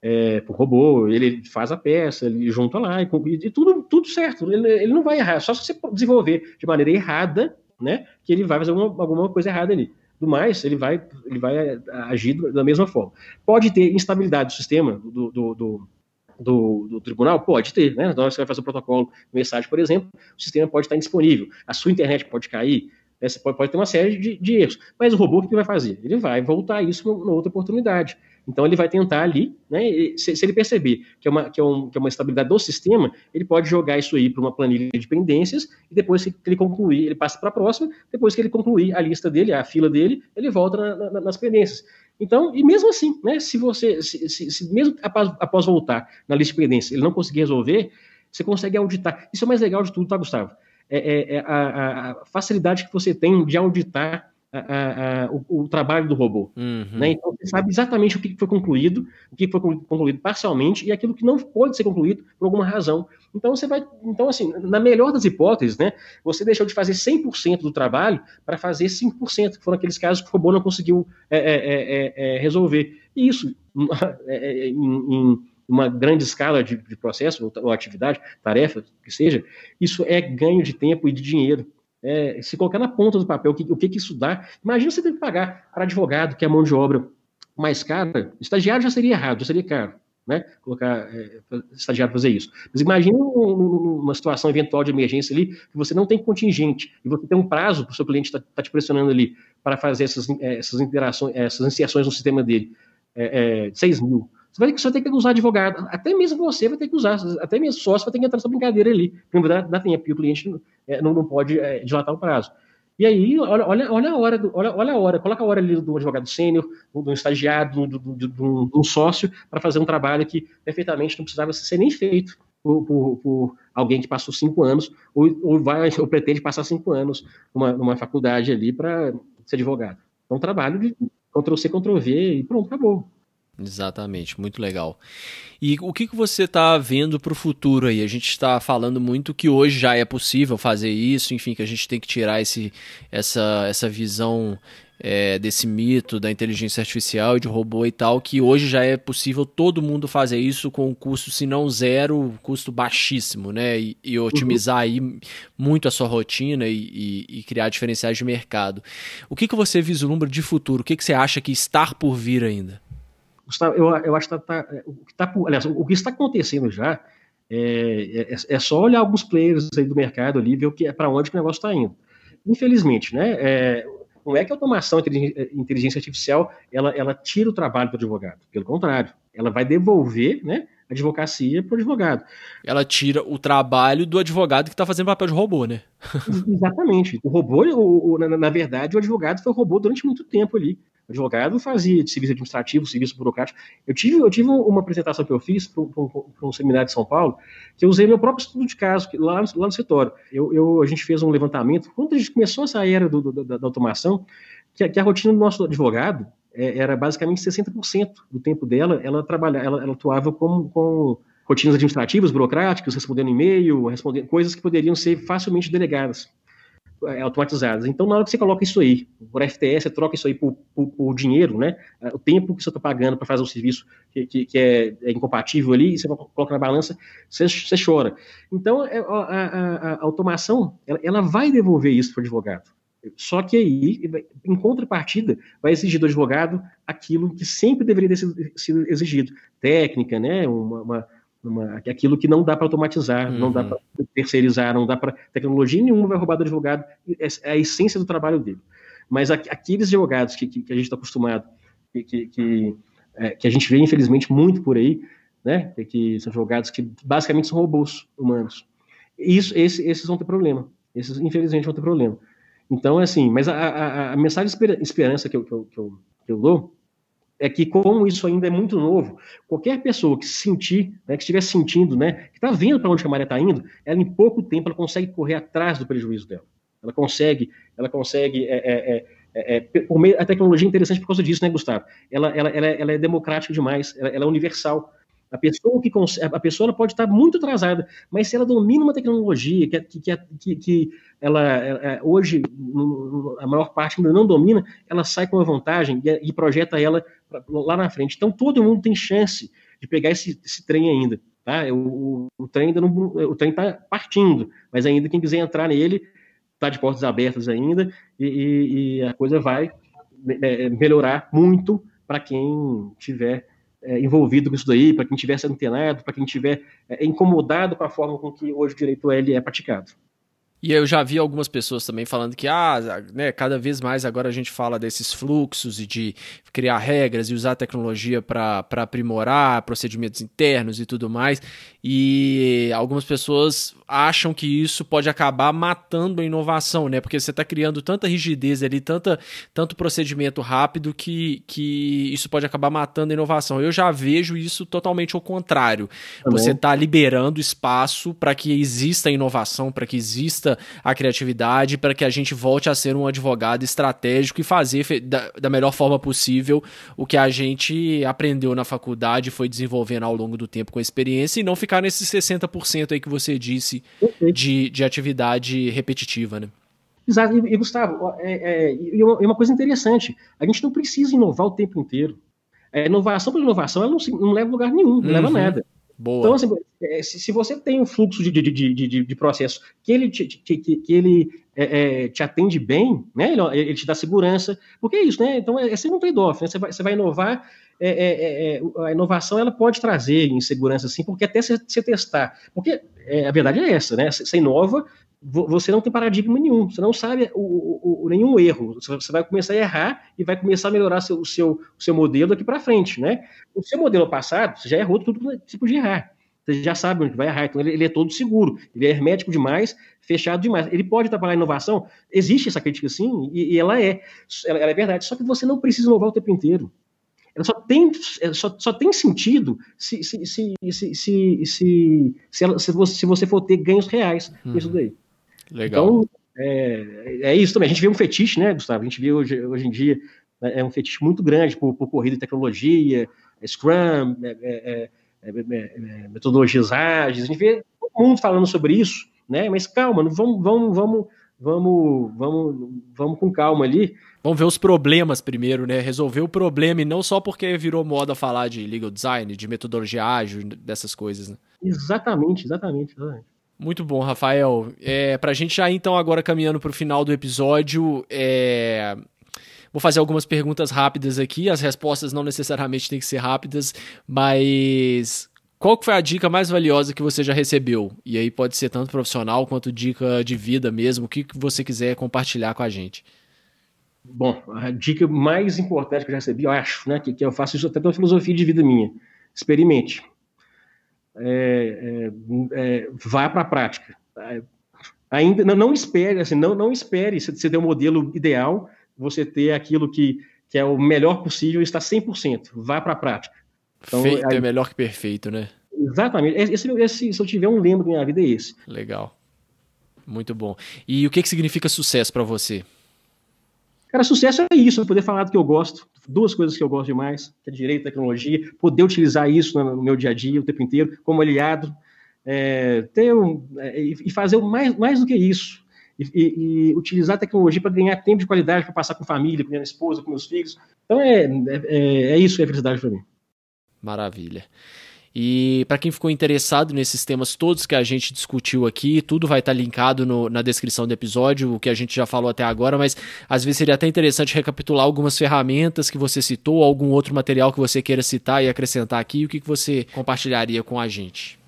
É, por robô, ele faz a peça, ele junta lá, e, e tudo, tudo certo. Ele, ele, não vai errar, só se você desenvolver de maneira errada, né, que ele vai fazer alguma, alguma coisa errada ali. Do mais, ele vai, ele vai agir da mesma forma. Pode ter instabilidade do sistema, do, do, do do, do, tribunal? Pode ter, né? Na hora que você vai fazer o protocolo mensagem, por exemplo, o sistema pode estar indisponível, a sua internet pode cair, né? Você pode, pode, ter uma série de, de, erros. Mas o robô, o que vai fazer? Ele vai voltar isso numa outra oportunidade. Então, ele vai tentar ali, né, se, se, ele perceber que é, uma, que, é um, que é uma estabilidade do sistema, ele pode jogar isso aí para uma planilha de pendências e depois que ele concluir, ele passa para a próxima, depois que ele concluir a lista dele, a fila dele, ele volta na, na, nas pendências. Então, e mesmo assim, né, se você, se, se, se mesmo após, após, voltar na lista de pendências, ele não conseguir resolver, você consegue auditar. Isso é o mais legal de tudo, tá, Gustavo? É, é, é a, a, facilidade que você tem de auditar a, a, o, o, trabalho do robô. Uhum. Né? Então, você sabe exatamente o que foi concluído, o que foi concluído parcialmente e aquilo que não pode ser concluído por alguma razão. Então, você vai. Então, assim, na melhor das hipóteses, né, você deixou de fazer 100% do trabalho para fazer 5%, que foram aqueles casos que o robô não conseguiu é, é, é, resolver. E isso, em, em uma grande escala de, de processo ou, atividade, tarefa, que seja, isso é ganho de tempo e de dinheiro. É, se colocar na ponta do papel o que, o que, que isso dá, imagina você ter que pagar para advogado, que é a mão de obra mais cara, estagiário já seria errado, já seria caro, né? Colocar é, estagiário fazer isso. Mas imagina uma situação eventual de emergência ali, que você não tem contingente, e você tem um prazo para o seu cliente estar tá, te pressionando ali para fazer essas, é, essas interações, essas iniciações no sistema dele, é, é, 6 mil. Você vai ter que usar advogado. Até mesmo você vai ter que usar. Até mesmo sócio vai ter que entrar nessa brincadeira ali. Dar, dar tempo. E o cliente é, não, não pode é, dilatar o prazo. E aí, olha, olha, olha a hora, do, olha, olha a hora, coloca a hora ali do advogado sênior, do, estagiário, do, do, do, do sócio, para fazer um trabalho que perfeitamente não precisava ser nem feito por, por, por alguém que passou cinco anos, ou, ou, vai, ou pretende passar cinco anos numa, numa faculdade ali para ser advogado. É um trabalho de Ctrl-C, Ctrl-V e pronto, acabou. Exatamente, muito legal. E o que, que você está vendo para o futuro aí? A gente está falando muito que hoje já é possível fazer isso, enfim, que a gente tem que tirar esse, essa, essa visão é, desse mito da inteligência artificial e de robô e tal, que hoje já é possível todo mundo fazer isso com um custo, se não zero, custo baixíssimo, né? E, e otimizar uhum. aí muito a sua rotina e, e, e, criar diferenciais de mercado. O que, que você vislumbra de futuro? O que, que você acha que está por vir ainda? Gustavo, eu, eu acho que tá, tá o que tá, aliás, o que está acontecendo já é, é, é, só olhar alguns players aí do mercado ali e ver o que é para onde que o negócio está indo. Infelizmente, né? É, não é que a automação, a inteligência artificial, ela, ela tira o trabalho do advogado. Pelo contrário, ela vai devolver, né? A advocacia para o advogado. Ela tira o trabalho do advogado que está fazendo papel de robô, né? Exatamente. O robô, o, o, na, na, verdade, o advogado foi robô durante muito tempo ali advogado fazia serviço administrativo, serviço burocrático. Eu tive, eu tive uma apresentação que eu fiz para um, seminário de São Paulo, que eu usei meu próprio estudo de caso, lá, lá no escritório. Eu, eu, a gente fez um levantamento, quando a gente começou essa era do, do, da, da, automação, que a, que a, rotina do nosso advogado é, era basicamente 60% do tempo dela, ela, trabalha, ela, ela atuava com, com rotinas administrativas, burocráticas, respondendo e-mail, respondendo coisas que poderiam ser facilmente delegadas. É, automatizadas. Então, na hora que você coloca isso aí, por FTS, você troca isso aí por, por, por dinheiro, né? É, o tempo que você está pagando para fazer um serviço que, que, que é, é, incompatível ali, você coloca na balança, você, você chora. Então, a, a, a automação, ela, ela, vai devolver isso para o advogado. Só que aí, em contrapartida, vai exigir do advogado aquilo que sempre deveria ter sido exigido. Técnica, né? uma, uma uma, aquilo que não dá para automatizar, uhum. não dá para terceirizar, não dá para. Tecnologia nenhuma vai roubar do advogado, é, é a essência do trabalho dele. Mas aqueles advogados que, que, que a gente está acostumado, que, que, é, que, a gente vê, infelizmente, muito por aí, né? Que são advogados que basicamente são robôs humanos. Isso, esse, esses vão ter problema. Esses, infelizmente, vão ter problema. Então, assim, mas a, a, a mensagem de esperança que eu, que eu, que eu, que eu dou é que como isso ainda é muito novo, qualquer pessoa que se sentir, né, que estiver sentindo, né, que está vendo para onde a maré está indo, ela em pouco tempo ela consegue correr atrás do prejuízo dela. Ela consegue, ela consegue, é, é, é, é meio, a tecnologia é interessante por causa disso, né, Gustavo? Ela, ela, ela, ela é democrática demais, ela, ela é universal. A pessoa que a pessoa pode estar muito atrasada, mas se ela domina uma tecnologia que, que, que, que ela, ela, hoje a maior parte ainda não domina, ela sai com a vantagem e, projeta ela lá na frente. Então todo mundo tem chance de pegar esse, esse trem ainda. Tá? O, o, o trem ainda não, o trem está partindo, mas ainda quem quiser entrar nele está de portas abertas ainda e, e, e a coisa vai é, melhorar muito para quem tiver é, envolvido com isso daí, para quem estiver antenado, para quem estiver é, incomodado com a forma com que hoje o direito ele é praticado. E eu já vi algumas pessoas também falando que, ah, né, cada vez mais agora a gente fala desses fluxos e de criar regras e usar tecnologia para aprimorar procedimentos internos e tudo mais. E algumas pessoas acham que isso pode acabar matando a inovação, né? Porque você está criando tanta rigidez ali, tanta, tanto procedimento rápido que, que isso pode acabar matando a inovação. Eu já vejo isso totalmente ao contrário. Também. Você está liberando espaço para que exista inovação, para que exista a criatividade, para que a gente volte a ser um advogado estratégico e fazer da, da melhor forma possível o que a gente aprendeu na faculdade, foi desenvolvendo ao longo do tempo com a experiência e não ficar nesses 60% aí que você disse de, de atividade repetitiva, né? Exato. E, e Gustavo, é, é, e uma coisa interessante, a gente não precisa inovar o tempo inteiro. A inovação por inovação ela não, não leva a lugar nenhum, não uhum. leva a nada. Boa. Então, assim, é, se, se, você tem um fluxo de, de, de, de, de processo que ele te, que, que ele é, é, te atende bem, né? Ele, ele, te dá segurança, porque é isso, né? Então é, é sempre um trade-off, né? Você vai, você vai inovar, é, é, é, a inovação ela pode trazer insegurança, sim, porque até você, você testar, porque a verdade é essa, né? Você inova, você não tem paradigma nenhum, você não sabe o, o, nenhum erro, você vai começar a errar e vai começar a melhorar seu, o, seu, o seu modelo daqui para frente, né? O seu modelo passado, você já errou tudo que você podia errar, você já sabe onde vai errar, então ele, ele, é todo seguro, ele é hermético demais, fechado demais. Ele pode atrapalhar a inovação, existe essa crítica sim, e, e ela é, ela, ela, é verdade, só que você não precisa inovar o tempo inteiro. Ela só tem, só, só tem sentido se, se, se, se, se, se, se, ela, se, você, se você for ter ganhos reais com isso daí. Legal. Então, é, é isso também. A gente vê um fetiche, né, Gustavo? A gente vê hoje, hoje em dia né, é um fetiche muito grande por, por corrida de tecnologia, Scrum, é, é, metodologias ágeis. A gente vê todo mundo falando sobre isso, né? Mas calma, vamos, vamos, vamos, vamos, vamos, vamos com calma ali. Vamos ver os problemas primeiro, né? Resolver o problema e não só porque virou moda falar de legal design, de metodologia ágil, dessas coisas, né? Exatamente, exatamente, exatamente. Muito bom, Rafael. É, para a gente já então agora caminhando para o final do episódio, é... vou fazer algumas perguntas rápidas aqui. As respostas não necessariamente têm que ser rápidas, mas qual foi a dica mais valiosa que você já recebeu? E aí pode ser tanto profissional quanto dica de vida mesmo, o que você quiser compartilhar com a gente. Bom, a dica mais importante que eu já recebi, eu acho, né, que, que eu faço isso até pela filosofia de vida minha. Experimente é, é, é vá para a prática. Ainda não, não, espere, assim, não, não espere você ter o um modelo ideal, você ter aquilo que, que é o melhor possível e está 100%. Vá para a prática. Então, Feito aí, é melhor que perfeito, né? Exatamente. Esse, esse, se eu tiver um lembro da minha vida, é esse. Legal. Muito bom. E o que, que significa sucesso para você? Cara, sucesso é isso, poder falar do que eu gosto, duas coisas que eu gosto demais, que é direito e tecnologia, poder utilizar isso no meu dia a dia, o tempo inteiro, como aliado, é, ter um, é, e fazer mais, mais do que isso, e, e, e utilizar a tecnologia para ganhar tempo de qualidade, para passar com família, com minha esposa, com meus filhos. Então é, é, é isso que é felicidade para mim. Maravilha. E para quem ficou interessado nesses temas todos que a gente discutiu aqui, tudo vai estar tá linkado no, na descrição do episódio, o que a gente já falou até agora, mas às vezes seria até interessante recapitular algumas ferramentas que você citou, algum outro material que você queira citar e acrescentar aqui, o que, que você compartilharia com a gente?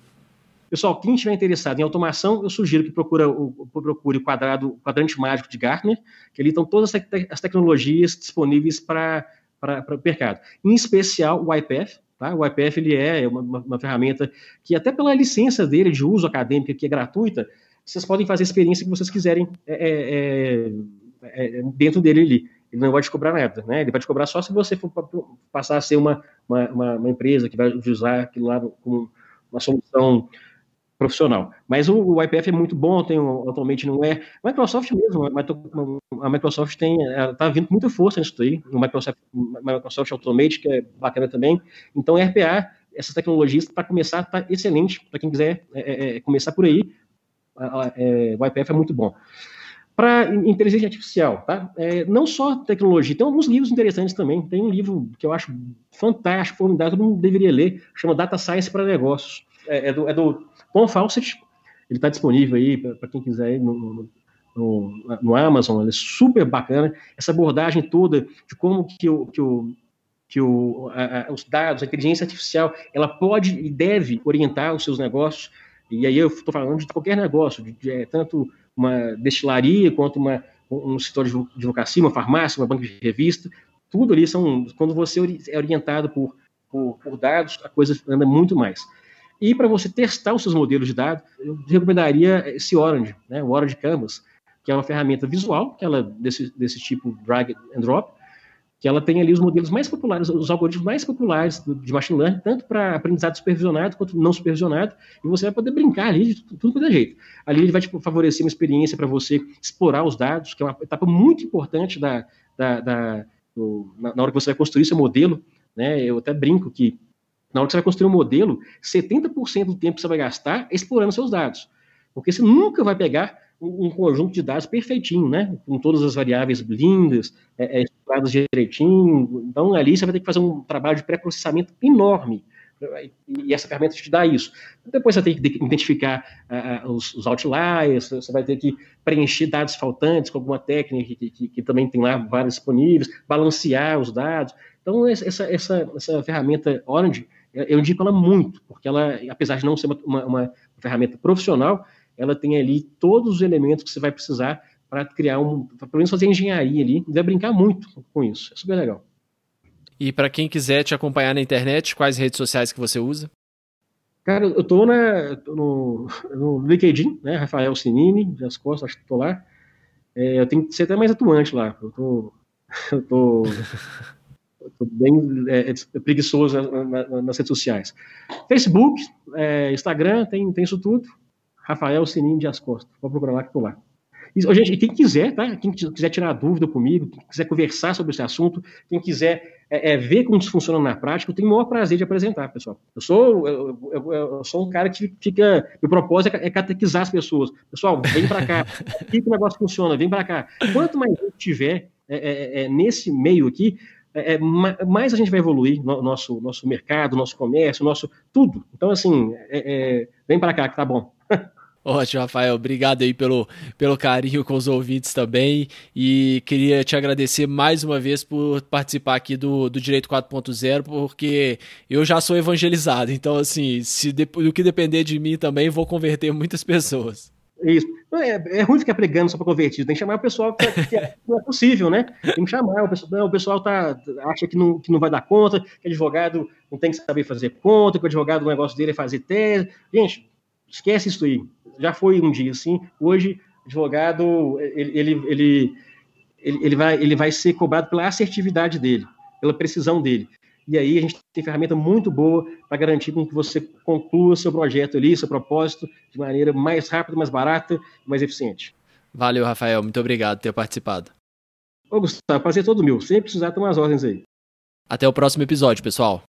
Pessoal, quem estiver interessado em automação, eu sugiro que procure o, procure o quadrado, quadrante mágico de Gartner, que ali estão todas as tecnologias disponíveis para o mercado. Em especial o IPF, Tá? O IPF ele é uma, uma, ferramenta que, até pela licença dele de uso acadêmico, que é gratuita, vocês podem fazer a experiência que vocês quiserem é, é, é, é dentro dele ali. Ele não vai te cobrar nada, né? Ele vai te cobrar só se você for passar a ser uma, uma, uma empresa que vai usar aquilo lá como uma solução profissional. Mas o, o IPF é muito bom, tem atualmente não é. A Microsoft mesmo, a Microsoft tem, está vindo com muita força nisso aí, no Microsoft, Microsoft Automate, que é bacana também. Então, RPA, essas tecnologias, para começar, está excelente, para quem quiser é, é, é, começar por aí, é, o IPF é muito bom. Para inteligência artificial, tá? É, não só tecnologia, tem alguns livros interessantes também. Tem um livro que eu acho fantástico, formidável, todo mundo deveria ler, chama Data Science para Negócios. É, é do, é do Fawcett, ele está disponível aí para quem quiser no, no, no, Amazon, ele é super bacana. Essa abordagem toda de como que o, que o, que o, a, a, os dados, a inteligência artificial, ela pode e deve orientar os seus negócios. E aí eu estou falando de qualquer negócio, de, de, é, tanto uma destilaria quanto uma, um setor de advocacia, uma farmácia, uma banca de revista. Tudo ali são, quando você é orientado por, por, por dados, a coisa anda muito mais. E para você testar os seus modelos de dados, eu recomendaria esse Orange, né, o Orange Canvas, que é uma ferramenta visual, que ela desse, desse tipo drag and drop, que ela tem ali os modelos mais populares, os algoritmos mais populares de machine learning, tanto para aprendizado supervisionado quanto não supervisionado, e você vai poder brincar ali de tudo quanto é jeito. Ali ele vai te favorecer uma experiência para você explorar os dados, que é uma etapa muito importante da, da, da do, na, na hora que você vai construir seu modelo. Né? Eu até brinco que na hora que você vai construir um modelo, 70% do tempo que você vai gastar é explorando seus dados. Porque você nunca vai pegar um, conjunto de dados perfeitinho, né? Com todas as variáveis lindas, é, é, direitinho. Então, ali você vai ter que fazer um trabalho de pré-processamento enorme. E essa ferramenta te dá isso. Depois você tem que identificar uh, os, os, outliers, você vai ter que preencher dados faltantes com alguma técnica que, que, que também tem lá várias disponíveis, balancear os dados. Então, essa, essa, essa ferramenta Orange, eu indico ela muito, porque ela, apesar de não ser uma, uma, ferramenta profissional, ela tem ali todos os elementos que você vai precisar para criar um, para pelo menos fazer engenharia ali, e vai brincar muito com isso. É super legal. E para quem quiser te acompanhar na internet, quais redes sociais que você usa? Cara, eu tô no, no LinkedIn, né? Rafael Sinini, das costas, acho que tô lá. É, eu tenho que ser até mais atuante lá. Eu tô, eu tô Estou bem é, é, preguiçoso na, na, nas redes sociais. Facebook, é, Instagram, tem, tem isso tudo. Rafael Sininho de Costa. Pode procurar lá que estou lá. E, gente, quem quiser, tá? Quem quiser tirar dúvida comigo, quem quiser conversar sobre esse assunto, quem quiser é, é, ver como isso funciona na prática, eu tenho o maior prazer de apresentar, pessoal. Eu sou, eu, eu, eu sou um cara que fica. Meu propósito é, é catequizar as pessoas. Pessoal, vem para cá. Aqui que o negócio funciona, vem para cá. Quanto mais gente tiver é, nesse meio aqui, é, é mais a gente vai evoluir no nosso, nosso mercado, nosso comércio, nosso tudo. Então, assim, é, é, vem para cá que tá bom. Ótimo, Rafael. Obrigado aí pelo, pelo carinho com os ouvintes também. E queria te agradecer mais uma vez por participar aqui do, do Direito 4.0, porque eu já sou evangelizado. Então, assim, se do que depender de mim também, vou converter muitas pessoas. Isso. É, é ruim ficar pregando só para convertido, tem que chamar o pessoal que, que é, não é possível, né? Tem que chamar, o pessoal, não, o pessoal tá, acha que não, que não vai dar conta, que advogado não tem que saber fazer conta, que o advogado, o negócio dele é fazer tese. Gente, esquece isso aí. Já foi um dia assim, hoje, advogado, ele, ele, ele, ele vai, ele vai ser cobrado pela assertividade dele, pela precisão dele. E aí a gente tem ferramenta muito boa para garantir que você conclua seu projeto ali, seu propósito, de maneira mais rápida, mais barata e mais eficiente. Valeu, Rafael. Muito obrigado por ter participado. Ô, Gustavo, prazer todo meu. Sempre precisar tomar as ordens aí. Até o próximo episódio, pessoal.